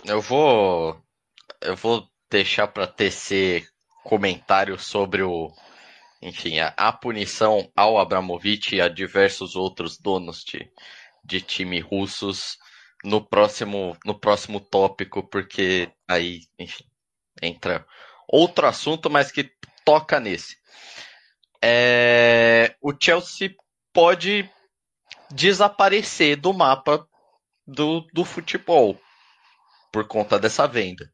eu vou eu vou deixar para tecer comentário sobre o enfim, a, a punição ao Abramovich e a diversos outros donos de, de time russos no próximo, no próximo tópico, porque aí, enfim, entra outro assunto, mas que toca nesse. É, o Chelsea pode desaparecer do mapa do, do futebol por conta dessa venda.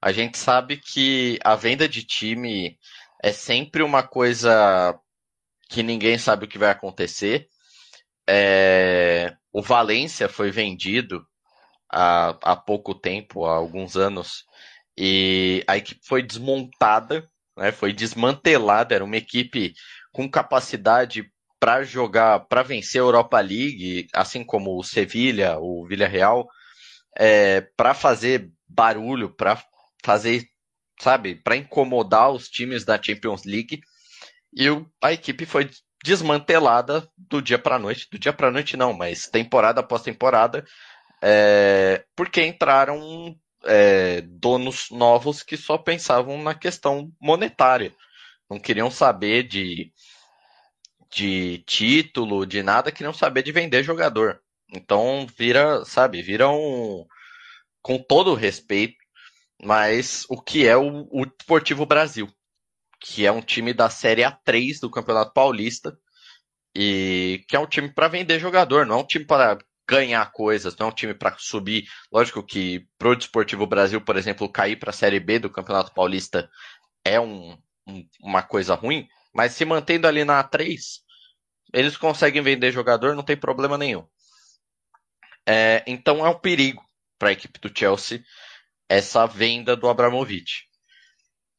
A gente sabe que a venda de time é sempre uma coisa que ninguém sabe o que vai acontecer. É, o Valência foi vendido há, há pouco tempo, há alguns anos, e a equipe foi desmontada, né, foi desmantelada. Era uma equipe com capacidade para jogar, para vencer a Europa League, assim como o Sevilha, o Villarreal, é, para fazer barulho, para fazer, sabe, para incomodar os times da Champions League. E a equipe foi desmantelada do dia para noite, do dia para noite não, mas temporada após temporada, é, porque entraram é, donos novos que só pensavam na questão monetária, não queriam saber de, de título, de nada, queriam saber de vender jogador. Então vira, sabe, vira um, com todo respeito, mas o que é o, o Esportivo Brasil que é um time da Série A3 do Campeonato Paulista, e que é um time para vender jogador, não é um time para ganhar coisas, não é um time para subir. Lógico que pro Desportivo Brasil, por exemplo, cair para a Série B do Campeonato Paulista é um, um, uma coisa ruim, mas se mantendo ali na A3, eles conseguem vender jogador, não tem problema nenhum. É, então é um perigo para a equipe do Chelsea essa venda do Abramovich.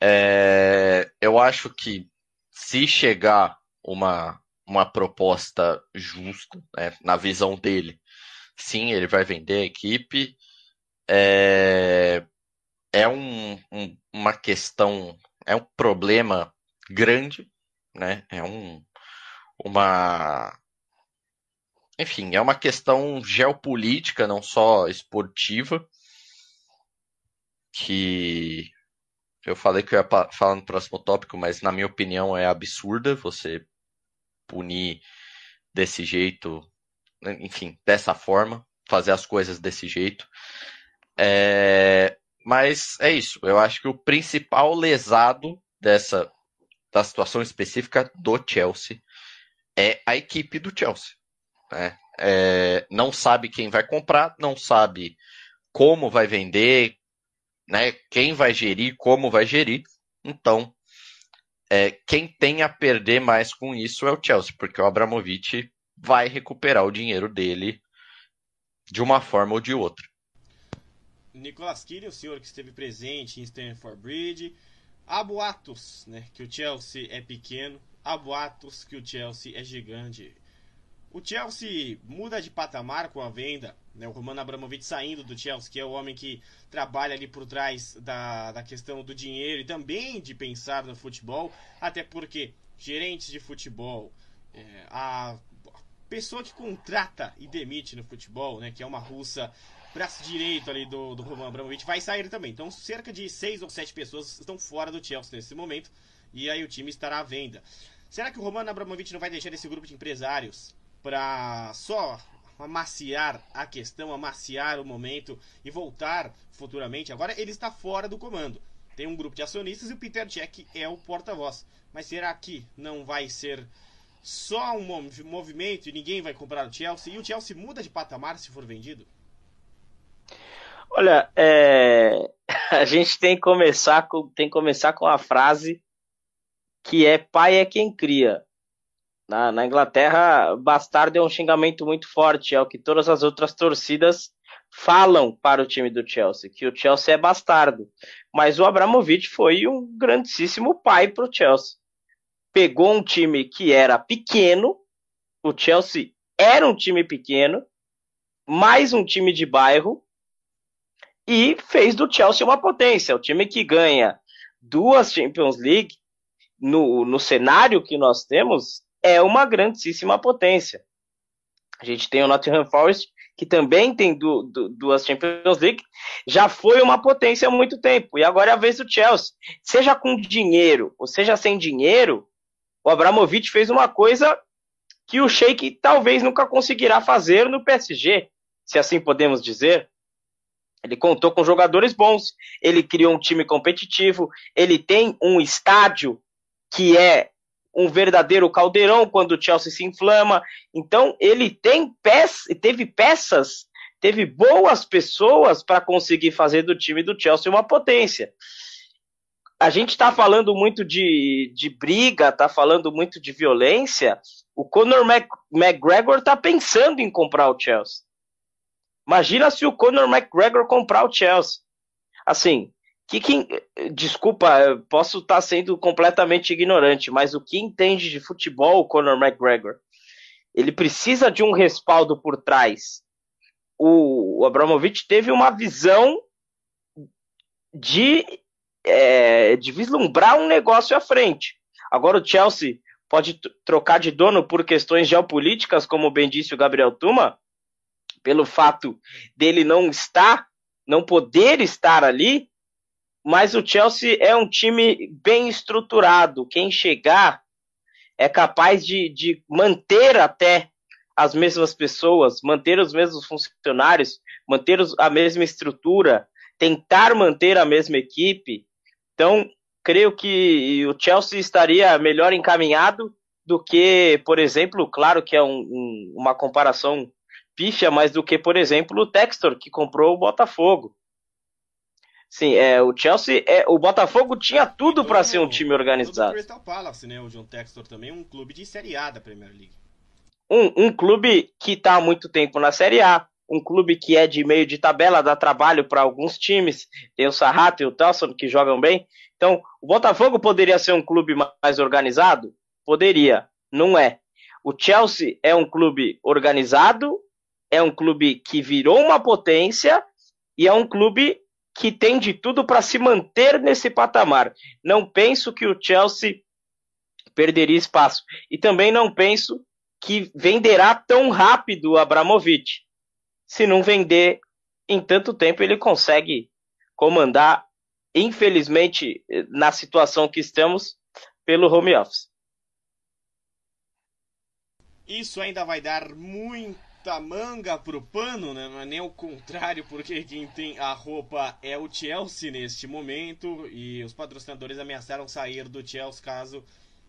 É, eu acho que se chegar uma, uma proposta justa, né, na visão dele, sim, ele vai vender a equipe. É, é um, um, uma questão, é um problema grande, né? É um, uma, enfim, é uma questão geopolítica, não só esportiva, que eu falei que eu ia falar no próximo tópico, mas na minha opinião é absurda você punir desse jeito, enfim, dessa forma, fazer as coisas desse jeito. É, mas é isso. Eu acho que o principal lesado dessa da situação específica do Chelsea é a equipe do Chelsea. Né? É, não sabe quem vai comprar, não sabe como vai vender, né? Quem vai gerir, como vai gerir. Então, é, quem tem a perder mais com isso é o Chelsea, porque o Abramovich vai recuperar o dinheiro dele de uma forma ou de outra. Nicolas Killy, o senhor que esteve presente em Stanford Bridge. Há boatos né, que o Chelsea é pequeno, há boatos que o Chelsea é gigante. O Chelsea muda de patamar com a venda, né, o Roman Abramovich saindo do Chelsea, que é o homem que trabalha ali por trás da, da questão do dinheiro e também de pensar no futebol, até porque gerentes de futebol, é, a pessoa que contrata e demite no futebol, né, que é uma russa braço direito ali do, do Roman Abramovich, vai sair também. Então, cerca de seis ou sete pessoas estão fora do Chelsea nesse momento, e aí o time estará à venda. Será que o Roman Abramovich não vai deixar esse grupo de empresários para só amaciar a questão, amaciar o momento e voltar futuramente? Agora ele está fora do comando. Tem um grupo de acionistas e o Peter Cech é o porta-voz. Mas será que não vai ser só um movimento e ninguém vai comprar o Chelsea? E o Chelsea muda de patamar se for vendido? Olha, é... a gente tem que começar com tem que começar com a frase que é pai é quem cria. Na, na Inglaterra, bastardo é um xingamento muito forte, é o que todas as outras torcidas falam para o time do Chelsea, que o Chelsea é bastardo. Mas o Abramovich foi um grandíssimo pai para o Chelsea. Pegou um time que era pequeno, o Chelsea era um time pequeno, mais um time de bairro, e fez do Chelsea uma potência. O time que ganha duas Champions League no, no cenário que nós temos é uma grandíssima potência. A gente tem o Nottingham Forest, que também tem du, du, duas Champions League, já foi uma potência há muito tempo. E agora é a vez do Chelsea. Seja com dinheiro ou seja sem dinheiro, o Abramovich fez uma coisa que o Sheik talvez nunca conseguirá fazer no PSG, se assim podemos dizer. Ele contou com jogadores bons, ele criou um time competitivo, ele tem um estádio que é um verdadeiro caldeirão quando o Chelsea se inflama. Então, ele tem peças, teve peças, teve boas pessoas para conseguir fazer do time do Chelsea uma potência. A gente está falando muito de, de briga, está falando muito de violência. O Conor Mac, McGregor está pensando em comprar o Chelsea. Imagina se o Conor McGregor comprar o Chelsea. Assim, que, que desculpa, posso estar sendo completamente ignorante, mas o que entende de futebol o Conor McGregor? Ele precisa de um respaldo por trás. O, o Abramovich teve uma visão de, é, de vislumbrar um negócio à frente. Agora o Chelsea pode trocar de dono por questões geopolíticas, como bem disse o Gabriel Tuma, pelo fato dele não estar, não poder estar ali, mas o Chelsea é um time bem estruturado. Quem chegar é capaz de, de manter até as mesmas pessoas, manter os mesmos funcionários, manter os, a mesma estrutura, tentar manter a mesma equipe. Então, creio que o Chelsea estaria melhor encaminhado do que, por exemplo, claro que é um, um, uma comparação pífia mais do que, por exemplo, o Textor, que comprou o Botafogo. Sim, é, o Chelsea, é, o Botafogo tinha tudo para ser um time organizado. O Crystal Palace, né, o John Textor também, um clube de Série A da Premier League. Um, um clube que está há muito tempo na Série A, um clube que é de meio de tabela, dá trabalho para alguns times, tem o Sarrato e o Telson que jogam bem. Então, o Botafogo poderia ser um clube mais organizado? Poderia, não é. O Chelsea é um clube organizado, é um clube que virou uma potência e é um clube que tem de tudo para se manter nesse patamar. Não penso que o Chelsea perderia espaço. E também não penso que venderá tão rápido o Abramovich. Se não vender em tanto tempo, ele consegue comandar, infelizmente, na situação que estamos, pelo home office. Isso ainda vai dar muito muita manga pro pano, né? Não é nem o contrário, porque quem tem a roupa é o Chelsea neste momento e os patrocinadores ameaçaram sair do Chelsea caso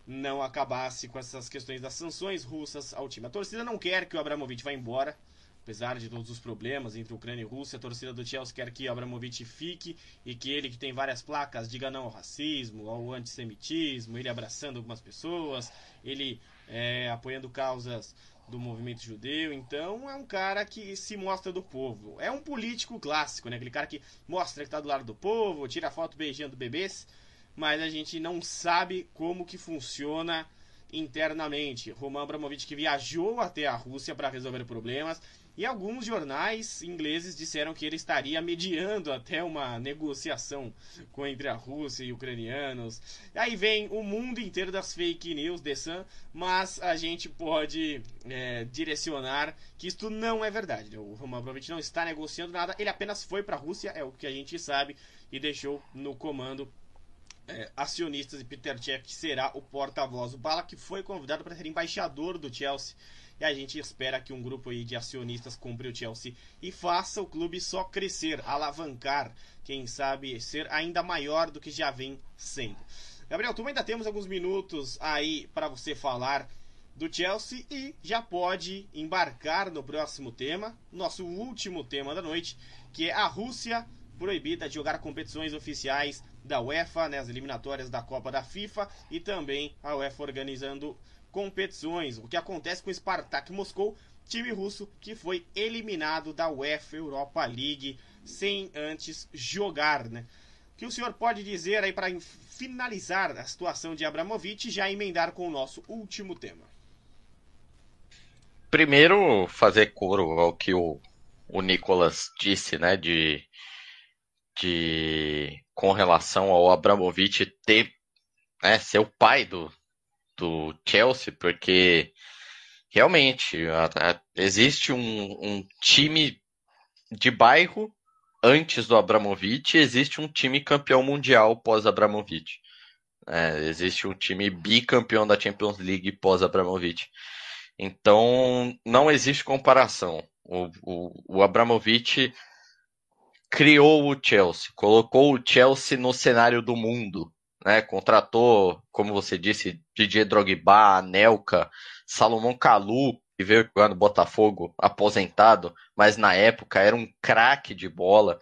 não acabasse com essas questões das sanções russas ao time. A torcida não quer que o Abramovich vá embora, apesar de todos os problemas entre Ucrânia e Rússia, a torcida do Chelsea quer que o Abramovich fique e que ele, que tem várias placas, diga não ao racismo, ao antissemitismo, ele abraçando algumas pessoas, ele é, apoiando causas do movimento judeu, então é um cara que se mostra do povo. É um político clássico, né? Aquele cara que mostra que tá do lado do povo, tira foto beijando bebês, mas a gente não sabe como que funciona internamente. Roman Abramovich que viajou até a Rússia para resolver problemas e alguns jornais ingleses disseram que ele estaria mediando até uma negociação com entre a Rússia e ucranianos. Aí vem o mundo inteiro das fake news, The Sun, mas a gente pode é, direcionar que isto não é verdade. O Roman Abramovich não está negociando nada, ele apenas foi para a Rússia, é o que a gente sabe, e deixou no comando é, acionistas e Peter Cech será o porta-voz. O Bala que foi convidado para ser embaixador do Chelsea e a gente espera que um grupo aí de acionistas compre o Chelsea e faça o clube só crescer, alavancar, quem sabe ser ainda maior do que já vem sendo. Gabriel, tu ainda temos alguns minutos aí para você falar do Chelsea e já pode embarcar no próximo tema, nosso último tema da noite, que é a Rússia proibida de jogar competições oficiais da UEFA, né, as eliminatórias da Copa da FIFA e também a UEFA organizando competições. O que acontece com o Spartak Moscou, time russo que foi eliminado da UEFA Europa League sem antes jogar, né? O que o senhor pode dizer aí para finalizar a situação de Abramovich e já emendar com o nosso último tema? Primeiro, fazer coro ao que o, o Nicolas disse, né, de, de com relação ao Abramovich ter né, ser o pai do, do Chelsea, porque realmente a, a, existe um, um, time de bairro antes do Abramovich, existe um time campeão mundial pós Abramovich. É, existe um time bicampeão da Champions League pós Abramovich. Então não existe comparação. O, o, o Abramovich criou o Chelsea, colocou o Chelsea no cenário do mundo né? Contratou, como você disse, Didier Drogba, Anelka, Salomão Kalu, que veio jogar no Botafogo, aposentado, mas na época era um craque de bola.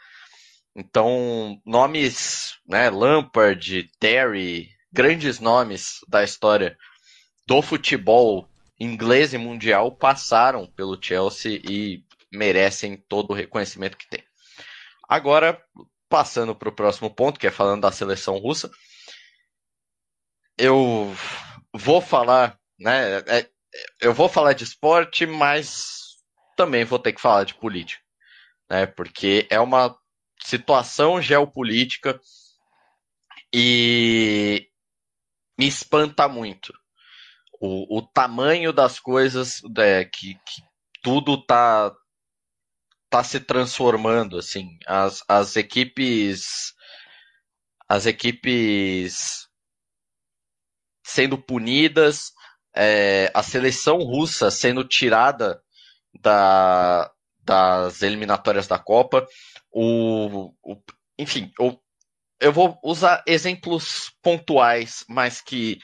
Então, nomes, né, Lampard, Terry, grandes nomes da história do futebol inglês e mundial passaram pelo Chelsea e merecem todo o reconhecimento que tem. Agora, passando para o próximo ponto, que é falando da seleção russa, eu vou falar, né? É, eu vou falar de esporte, mas também vou ter que falar de política, né? Porque é uma situação geopolítica e me espanta muito o, o tamanho das coisas é, que, que tudo tá tá se transformando assim as, as equipes as equipes sendo punidas, é, a seleção russa sendo tirada da, das eliminatórias da Copa. O, o enfim, o, eu vou usar exemplos pontuais, mas que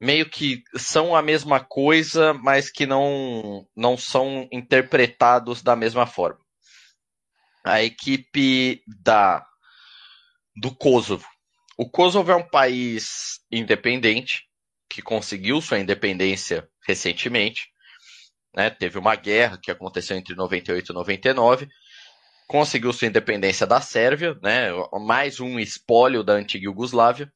meio que são a mesma coisa, mas que não, não são interpretados da mesma forma. A equipe da do Kosovo o Kosovo é um país independente que conseguiu sua independência recentemente. Né? Teve uma guerra que aconteceu entre 98 e 99. Conseguiu sua independência da Sérvia, né? mais um espólio da antiga Iugoslávia.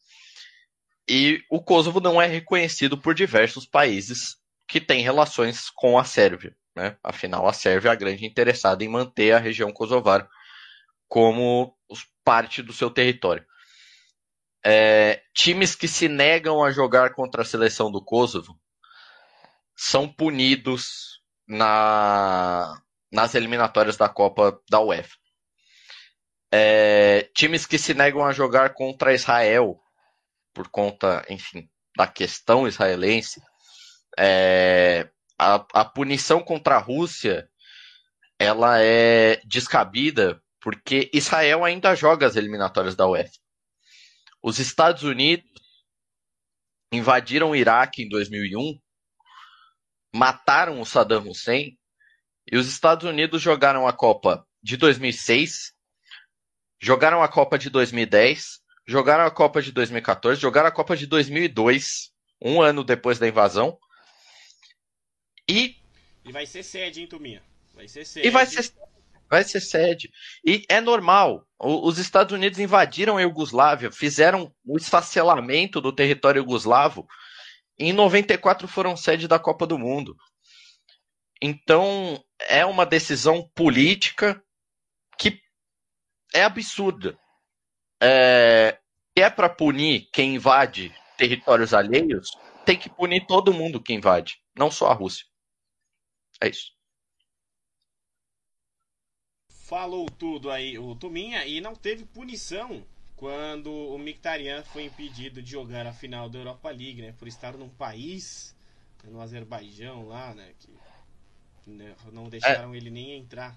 E o Kosovo não é reconhecido por diversos países que têm relações com a Sérvia. Né? Afinal, a Sérvia é a grande interessada em manter a região kosovar como parte do seu território. É, times que se negam a jogar contra a seleção do Kosovo são punidos na, nas eliminatórias da Copa da UEFA. É, times que se negam a jogar contra Israel por conta, enfim, da questão israelense, é, a, a punição contra a Rússia ela é descabida porque Israel ainda joga as eliminatórias da UEFA. Os Estados Unidos invadiram o Iraque em 2001, mataram o Saddam Hussein, e os Estados Unidos jogaram a Copa de 2006, jogaram a Copa de 2010, jogaram a Copa de 2014, jogaram a Copa de 2002, um ano depois da invasão, e E vai ser sede, hein, Tuminha? Vai ser sede. E vai ser, vai ser sede. E é normal. Os Estados Unidos invadiram a Iugoslávia, fizeram o esfacelamento do território iugoslavo. Em 94 foram sede da Copa do Mundo. Então, é uma decisão política que é absurda. É, é para punir quem invade territórios alheios, tem que punir todo mundo que invade, não só a Rússia. É isso. Falou tudo aí o Tuminha e não teve punição quando o Mictarian foi impedido de jogar a final da Europa League, né, por estar num país, no Azerbaijão lá, né, que né, não deixaram é. ele nem entrar.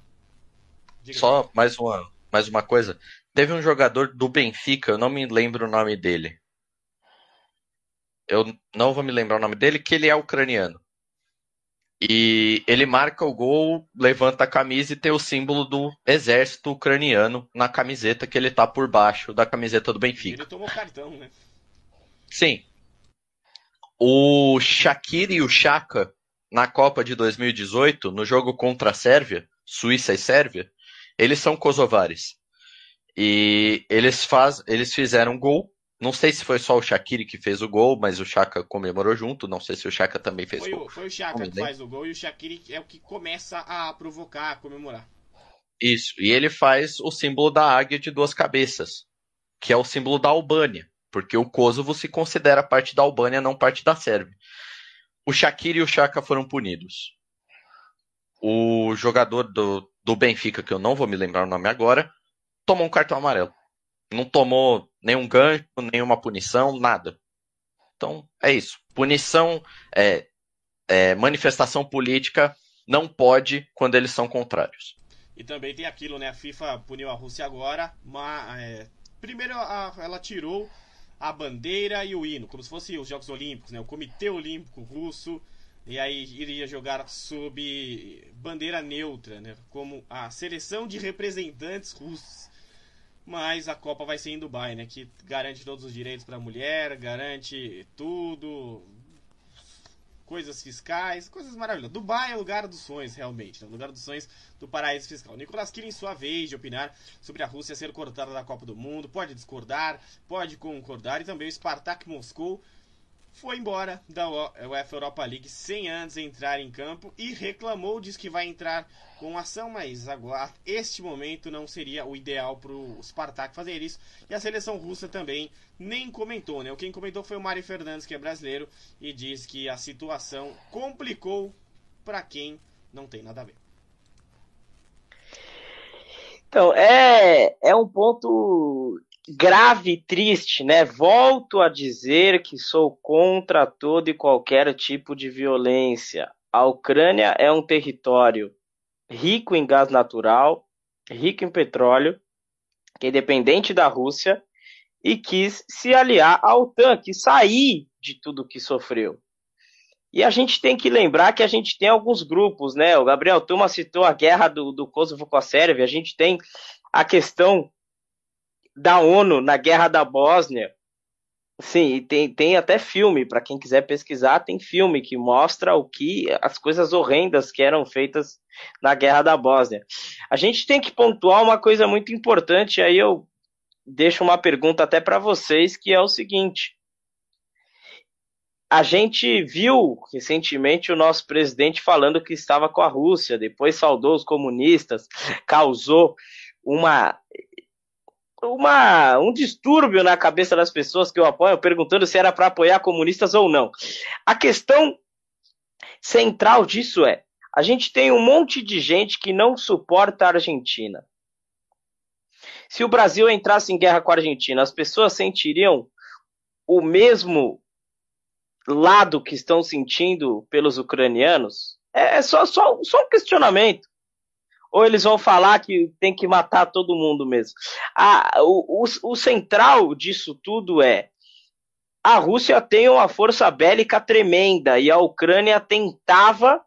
Diga Só mais uma, mais uma coisa. Teve um jogador do Benfica, eu não me lembro o nome dele. Eu não vou me lembrar o nome dele, que ele é ucraniano. E ele marca o gol, levanta a camisa e tem o símbolo do exército ucraniano na camiseta que ele tá por baixo da camiseta do Benfica. Ele tomou cartão, né? Sim. O Shaqiri e o Chaka, na Copa de 2018, no jogo contra a Sérvia, Suíça e Sérvia, eles são kosovares. E eles, faz, eles fizeram gol não sei se foi só o Shaqiri que fez o gol, mas o Chaka comemorou junto. Não sei se o Chaka também fez foi gol. O, foi o Chaka que faz o gol e o Shaqiri é o que começa a provocar, a comemorar. Isso, e ele faz o símbolo da águia de duas cabeças, que é o símbolo da Albânia, porque o Kosovo se considera parte da Albânia, não parte da Sérvia. O Shaqiri e o Chaka foram punidos. O jogador do, do Benfica, que eu não vou me lembrar o nome agora, tomou um cartão amarelo não tomou nenhum gancho, nenhuma punição, nada. Então, é isso. Punição, é, é, manifestação política não pode quando eles são contrários. E também tem aquilo, né? A FIFA puniu a Rússia agora, mas é, primeiro a, ela tirou a bandeira e o hino, como se fossem os Jogos Olímpicos, né? O Comitê Olímpico Russo e aí iria jogar sob bandeira neutra, né? Como a seleção de representantes russos mas a Copa vai ser em Dubai, né? Que garante todos os direitos para a mulher, garante tudo, coisas fiscais, coisas maravilhosas. Dubai é o lugar dos sonhos, realmente, né? o lugar dos sonhos do paraíso fiscal. Nicolas Kirin, sua vez de opinar sobre a Rússia ser cortada da Copa do Mundo, pode discordar, pode concordar, e também o Spartak Moscou foi embora da UEFA Europa League sem antes entrar em campo e reclamou, diz que vai entrar com ação, mas agora este momento não seria o ideal para o Spartak fazer isso. E a seleção russa também nem comentou, né? Quem comentou foi o Mário Fernandes, que é brasileiro, e diz que a situação complicou para quem não tem nada a ver. Então, é, é um ponto grave e triste, né? Volto a dizer que sou contra todo e qualquer tipo de violência. A Ucrânia é um território rico em gás natural, rico em petróleo, que é dependente da Rússia e quis se aliar à OTAN, que sair de tudo que sofreu. E a gente tem que lembrar que a gente tem alguns grupos, né? O Gabriel Tuma citou a guerra do, do Kosovo com a Sérvia, a gente tem a questão da ONU na Guerra da Bósnia. Sim, tem, tem até filme, para quem quiser pesquisar, tem filme que mostra o que as coisas horrendas que eram feitas na Guerra da Bósnia. A gente tem que pontuar uma coisa muito importante, aí eu deixo uma pergunta até para vocês, que é o seguinte: a gente viu recentemente o nosso presidente falando que estava com a Rússia, depois saudou os comunistas, causou uma uma, um distúrbio na cabeça das pessoas que o apoiam, perguntando se era para apoiar comunistas ou não. A questão central disso é: a gente tem um monte de gente que não suporta a Argentina. Se o Brasil entrasse em guerra com a Argentina, as pessoas sentiriam o mesmo lado que estão sentindo pelos ucranianos? É, é só, só, só um questionamento ou eles vão falar que tem que matar todo mundo mesmo? Ah, o, o, o central disso tudo é a Rússia tem uma força bélica tremenda e a Ucrânia tentava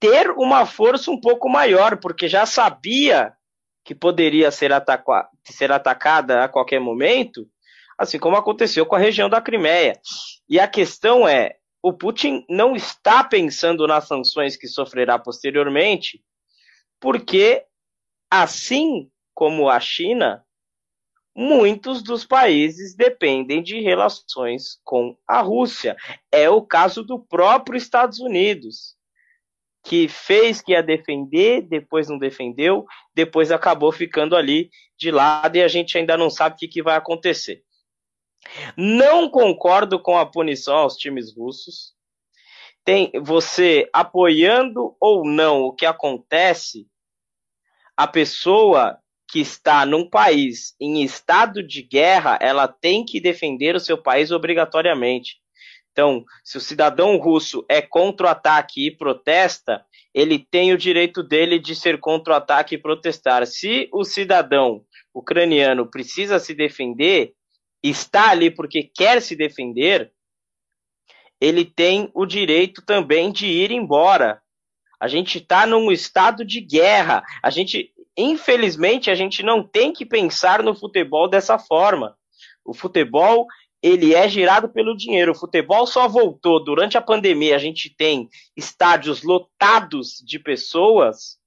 ter uma força um pouco maior, porque já sabia que poderia ser, ataca ser atacada a qualquer momento, assim como aconteceu com a região da Crimeia. E a questão é: o Putin não está pensando nas sanções que sofrerá posteriormente, porque, assim como a China, muitos dos países dependem de relações com a Rússia. É o caso do próprio Estados Unidos, que fez que ia defender, depois não defendeu, depois acabou ficando ali de lado e a gente ainda não sabe o que, que vai acontecer. Não concordo com a punição aos times russos. Tem você apoiando ou não o que acontece, a pessoa que está num país em estado de guerra, ela tem que defender o seu país obrigatoriamente. Então, se o cidadão russo é contra o ataque e protesta, ele tem o direito dele de ser contra o ataque e protestar. Se o cidadão ucraniano precisa se defender, está ali porque quer se defender, ele tem o direito também de ir embora. A gente está num estado de guerra. A gente, infelizmente, a gente não tem que pensar no futebol dessa forma. O futebol ele é girado pelo dinheiro. O futebol só voltou durante a pandemia. A gente tem estádios lotados de pessoas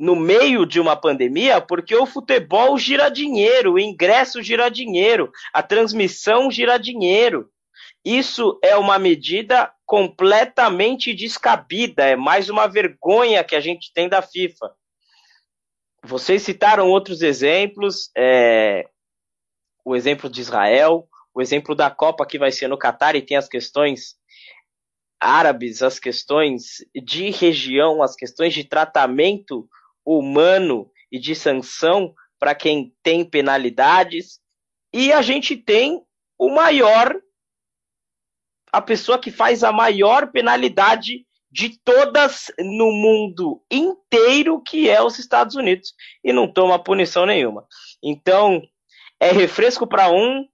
no meio de uma pandemia, porque o futebol gira dinheiro, o ingresso gira dinheiro, a transmissão gira dinheiro. Isso é uma medida completamente descabida, é mais uma vergonha que a gente tem da FIFA. Vocês citaram outros exemplos, é, o exemplo de Israel, o exemplo da Copa que vai ser no Catar e tem as questões árabes, as questões de região, as questões de tratamento humano e de sanção para quem tem penalidades. E a gente tem o maior, a pessoa que faz a maior penalidade de todas no mundo inteiro, que é os Estados Unidos, e não toma punição nenhuma. Então, é refresco para um,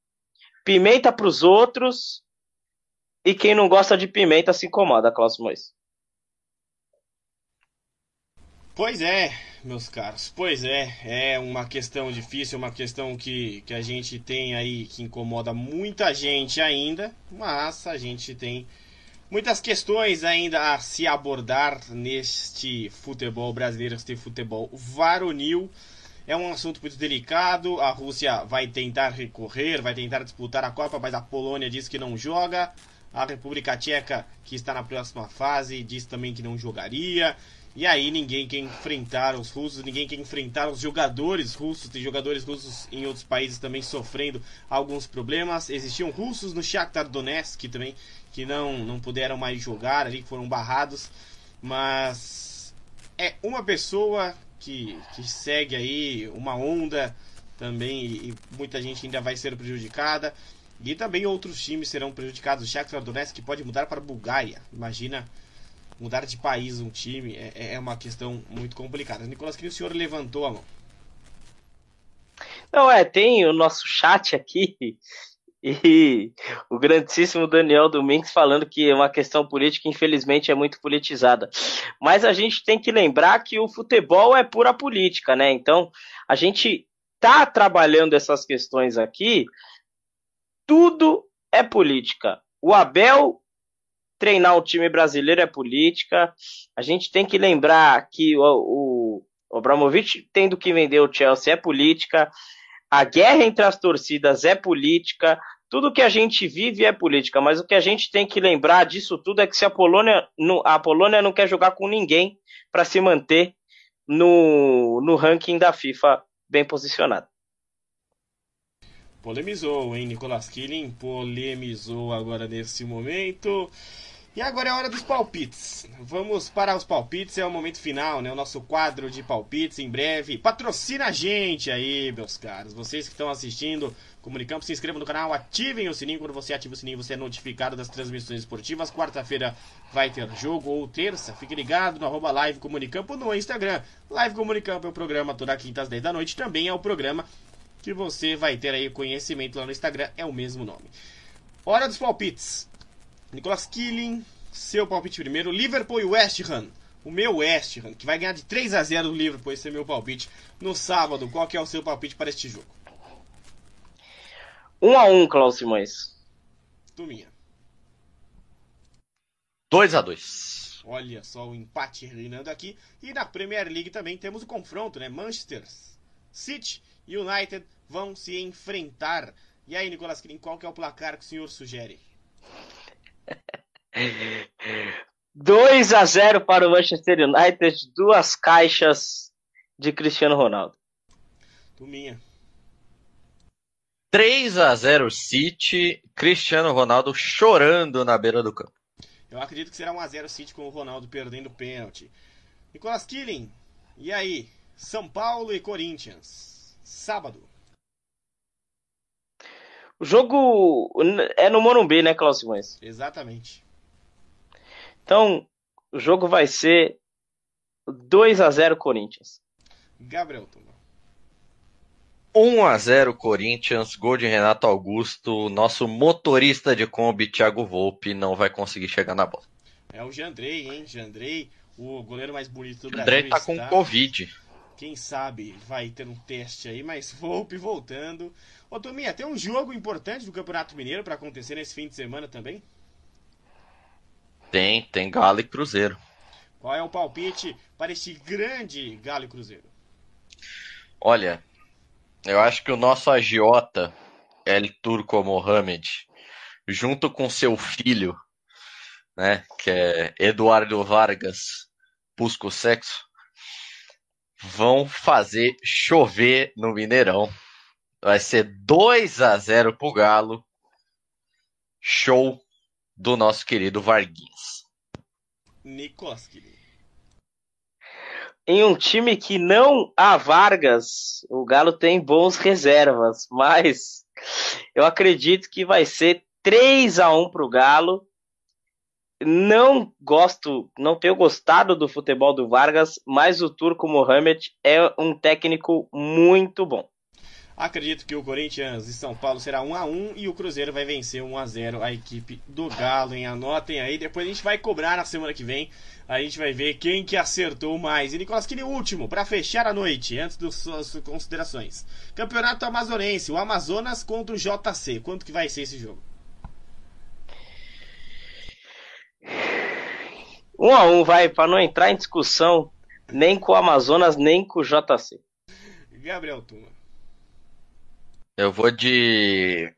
pimenta para os outros, e quem não gosta de pimenta se incomoda, Klaus Mois. Pois é, meus caros, pois é, é uma questão difícil, uma questão que, que a gente tem aí que incomoda muita gente ainda, mas a gente tem muitas questões ainda a se abordar neste futebol brasileiro, este futebol varonil. É um assunto muito delicado. A Rússia vai tentar recorrer, vai tentar disputar a Copa, mas a Polônia diz que não joga. A República Tcheca, que está na próxima fase, diz também que não jogaria. E aí ninguém quer enfrentar os russos, ninguém quer enfrentar os jogadores russos. Tem jogadores russos em outros países também sofrendo alguns problemas. Existiam russos no Shakhtar Donetsk também que não não puderam mais jogar ali, foram barrados. Mas é uma pessoa que, que segue aí uma onda também e, e muita gente ainda vai ser prejudicada. E também outros times serão prejudicados. O Shakhtar Donetsk pode mudar para Bulgária. Imagina mudar de país um time é, é uma questão muito complicada. Nicolas, que o senhor levantou a mão. Não, é, tem o nosso chat aqui e o grandíssimo Daniel Domingues falando que é uma questão política, infelizmente, é muito politizada. Mas a gente tem que lembrar que o futebol é pura política, né? Então, a gente tá trabalhando essas questões aqui, tudo é política. O Abel treinar o time brasileiro é política. A gente tem que lembrar que o, o Abramovich tendo que vender o Chelsea é política. A guerra entre as torcidas é política. Tudo que a gente vive é política, mas o que a gente tem que lembrar disso tudo é que se a Polônia, a Polônia não quer jogar com ninguém para se manter no, no ranking da FIFA bem posicionado. Polemizou, hein? Nicolas Killing polemizou agora nesse momento. E agora é a hora dos palpites. Vamos para os palpites, é o momento final, né? O nosso quadro de palpites em breve. Patrocina a gente aí, meus caros. Vocês que estão assistindo, Comunicampo, se inscrevam no canal, ativem o sininho. Quando você ativa o sininho, você é notificado das transmissões esportivas. Quarta-feira vai ter jogo, ou terça. Fique ligado no arroba Live Comunicampo no Instagram. Live Comunicampo é o programa toda quinta às 10 da noite. Também é o programa que você vai ter aí conhecimento lá no Instagram. É o mesmo nome. Hora dos palpites. Nicolas Killing, seu palpite primeiro. Liverpool e West Ham. O meu West Ham, que vai ganhar de 3 a 0 do Liverpool, esse é meu palpite. No sábado, qual que é o seu palpite para este jogo? 1 a 1 Klaus Simões. Turminha. 2 a 2 Olha só o empate reinando aqui. E na Premier League também temos o confronto, né? Manchester City United vão se enfrentar. E aí, Nicolas Kirin, qual que é o placar que o senhor sugere? 2 a 0 para o Manchester United, duas caixas de Cristiano Ronaldo. Turminha. 3 a 0 City, Cristiano Ronaldo chorando na beira do campo. Eu acredito que será 1x0 City com o Ronaldo perdendo o pênalti. Nicolas Killing, e aí? São Paulo e Corinthians. Sábado. O jogo é no Morumbi, né, Klaus Simões? Exatamente. Então, o jogo vai ser 2 a 0 Corinthians. Gabriel Tuma. 1 a 0 Corinthians, gol de Renato Augusto, nosso motorista de Kombi, Thiago Volpe, não vai conseguir chegar na bola. É o Jandrei, hein? Jandrei, o goleiro mais bonito do Brasil. Jandrei tá com Covid. Quem sabe vai ter um teste aí, mas Volpe voltando. Ô Tominha, tem um jogo importante do Campeonato Mineiro para acontecer nesse fim de semana também? Tem, tem Galo e Cruzeiro. Qual é o palpite para este grande Galo e Cruzeiro? Olha, eu acho que o nosso agiota, El Turco Mohamed, junto com seu filho, né, que é Eduardo Vargas Pusco Sexo, vão fazer chover no Mineirão. Vai ser 2 a 0 pro Galo. Show do nosso querido Varguinhas. Nicolas, querido em um time que não há Vargas, o Galo tem bons reservas, mas eu acredito que vai ser 3 a 1 para o Galo. Não gosto, não tenho gostado do futebol do Vargas, mas o Turco Mohamed é um técnico muito bom. Acredito que o Corinthians e São Paulo será 1 a 1 e o Cruzeiro vai vencer 1 a 0 a equipe do Galo, hein? Anotem aí, depois a gente vai cobrar na semana que vem. A gente vai ver quem que acertou mais. E Nicolas, aquele último, para fechar a noite, antes das suas considerações. Campeonato Amazonense, o Amazonas contra o JC. Quanto que vai ser esse jogo? 1 a 1 vai, para não entrar em discussão nem com o Amazonas, nem com o JC. Gabriel Tuma. Eu vou de.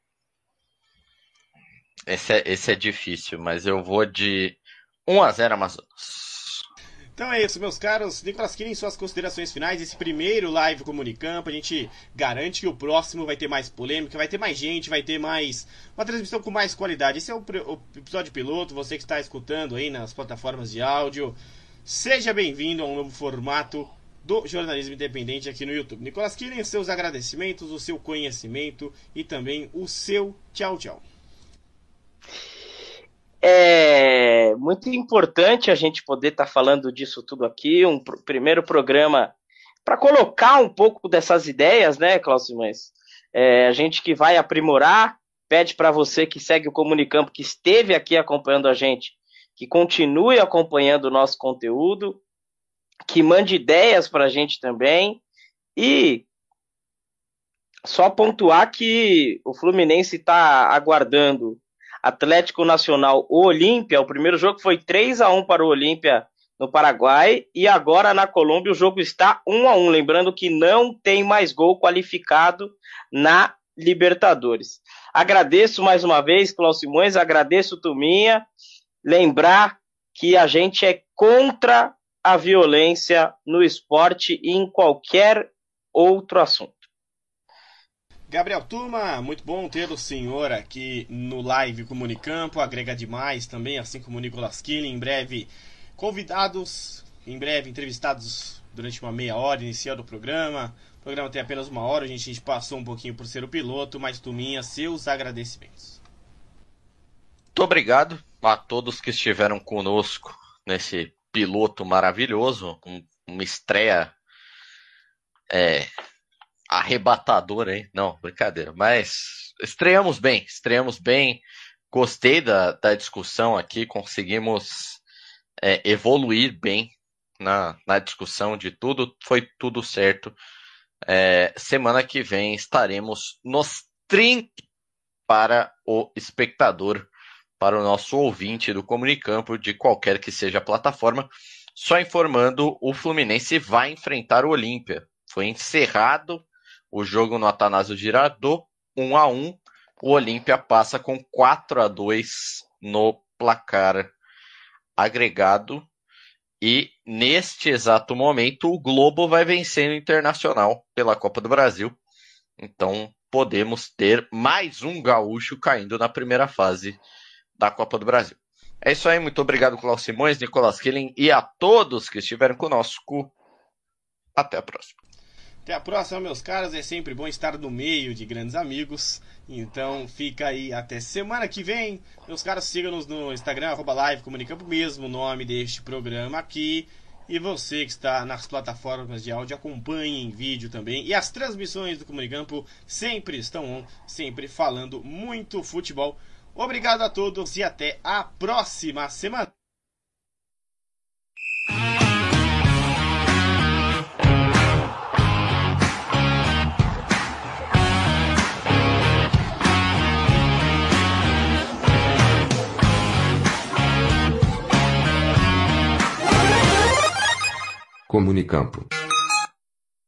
Esse é, esse é difícil, mas eu vou de 1 a 0 Amazonas. Então é isso, meus caros. Nicolas Kirin, suas considerações finais. Esse primeiro live Comunicampo, a gente garante que o próximo vai ter mais polêmica, vai ter mais gente, vai ter mais. Uma transmissão com mais qualidade. Esse é o, o episódio piloto, você que está escutando aí nas plataformas de áudio. Seja bem-vindo a um novo formato do jornalismo independente aqui no YouTube. Nicolas Killing, seus agradecimentos, o seu conhecimento e também o seu tchau, tchau. É muito importante a gente poder estar tá falando disso tudo aqui, um pr primeiro programa para colocar um pouco dessas ideias, né, Cláudio Simões? É, a gente que vai aprimorar, pede para você que segue o Comunicampo, que esteve aqui acompanhando a gente, que continue acompanhando o nosso conteúdo, que mande ideias para a gente também. E só pontuar que o Fluminense está aguardando Atlético Nacional Olímpia. O primeiro jogo foi 3 a 1 para o Olímpia no Paraguai e agora na Colômbia o jogo está 1 a 1, lembrando que não tem mais gol qualificado na Libertadores. Agradeço mais uma vez, Cláudio Simões, agradeço Tuminha. Lembrar que a gente é contra a violência no esporte e em qualquer outro assunto. Gabriel Turma, muito bom ter o senhor aqui no Live Comunicampo, agrega demais também, assim como o Nicolas Killing, em breve convidados, em breve entrevistados durante uma meia hora, iniciando o programa. O programa tem apenas uma hora, a gente, a gente passou um pouquinho por ser o piloto, mas Turminha, seus agradecimentos. Muito obrigado a todos que estiveram conosco nesse piloto maravilhoso, um, uma estreia é, arrebatadora, hein? Não, brincadeira. Mas estreamos bem, estreamos bem. Gostei da, da discussão aqui, conseguimos é, evoluir bem na, na discussão de tudo, foi tudo certo. É, semana que vem estaremos nos 30 para o espectador para o nosso ouvinte do Comunicampo, de qualquer que seja a plataforma. Só informando, o Fluminense vai enfrentar o Olímpia. Foi encerrado o jogo no Atanásio Girardot, 1 a 1 O Olímpia passa com 4 a 2 no placar agregado. E neste exato momento, o Globo vai vencendo o Internacional pela Copa do Brasil. Então, podemos ter mais um gaúcho caindo na primeira fase da Copa do Brasil. É isso aí, muito obrigado, Cláudio Simões, Nicolas Killing e a todos que estiveram conosco. Até a próxima. Até a próxima, meus caros. É sempre bom estar no meio de grandes amigos. Então fica aí até semana que vem. Meus caros, sigam-nos no Instagram, arroba live, comunicando o mesmo nome deste programa aqui. E você que está nas plataformas de áudio, acompanhe em vídeo também. E as transmissões do Comunicampo sempre estão on, sempre falando muito futebol. Obrigado a todos e até a próxima semana. Comunicampo.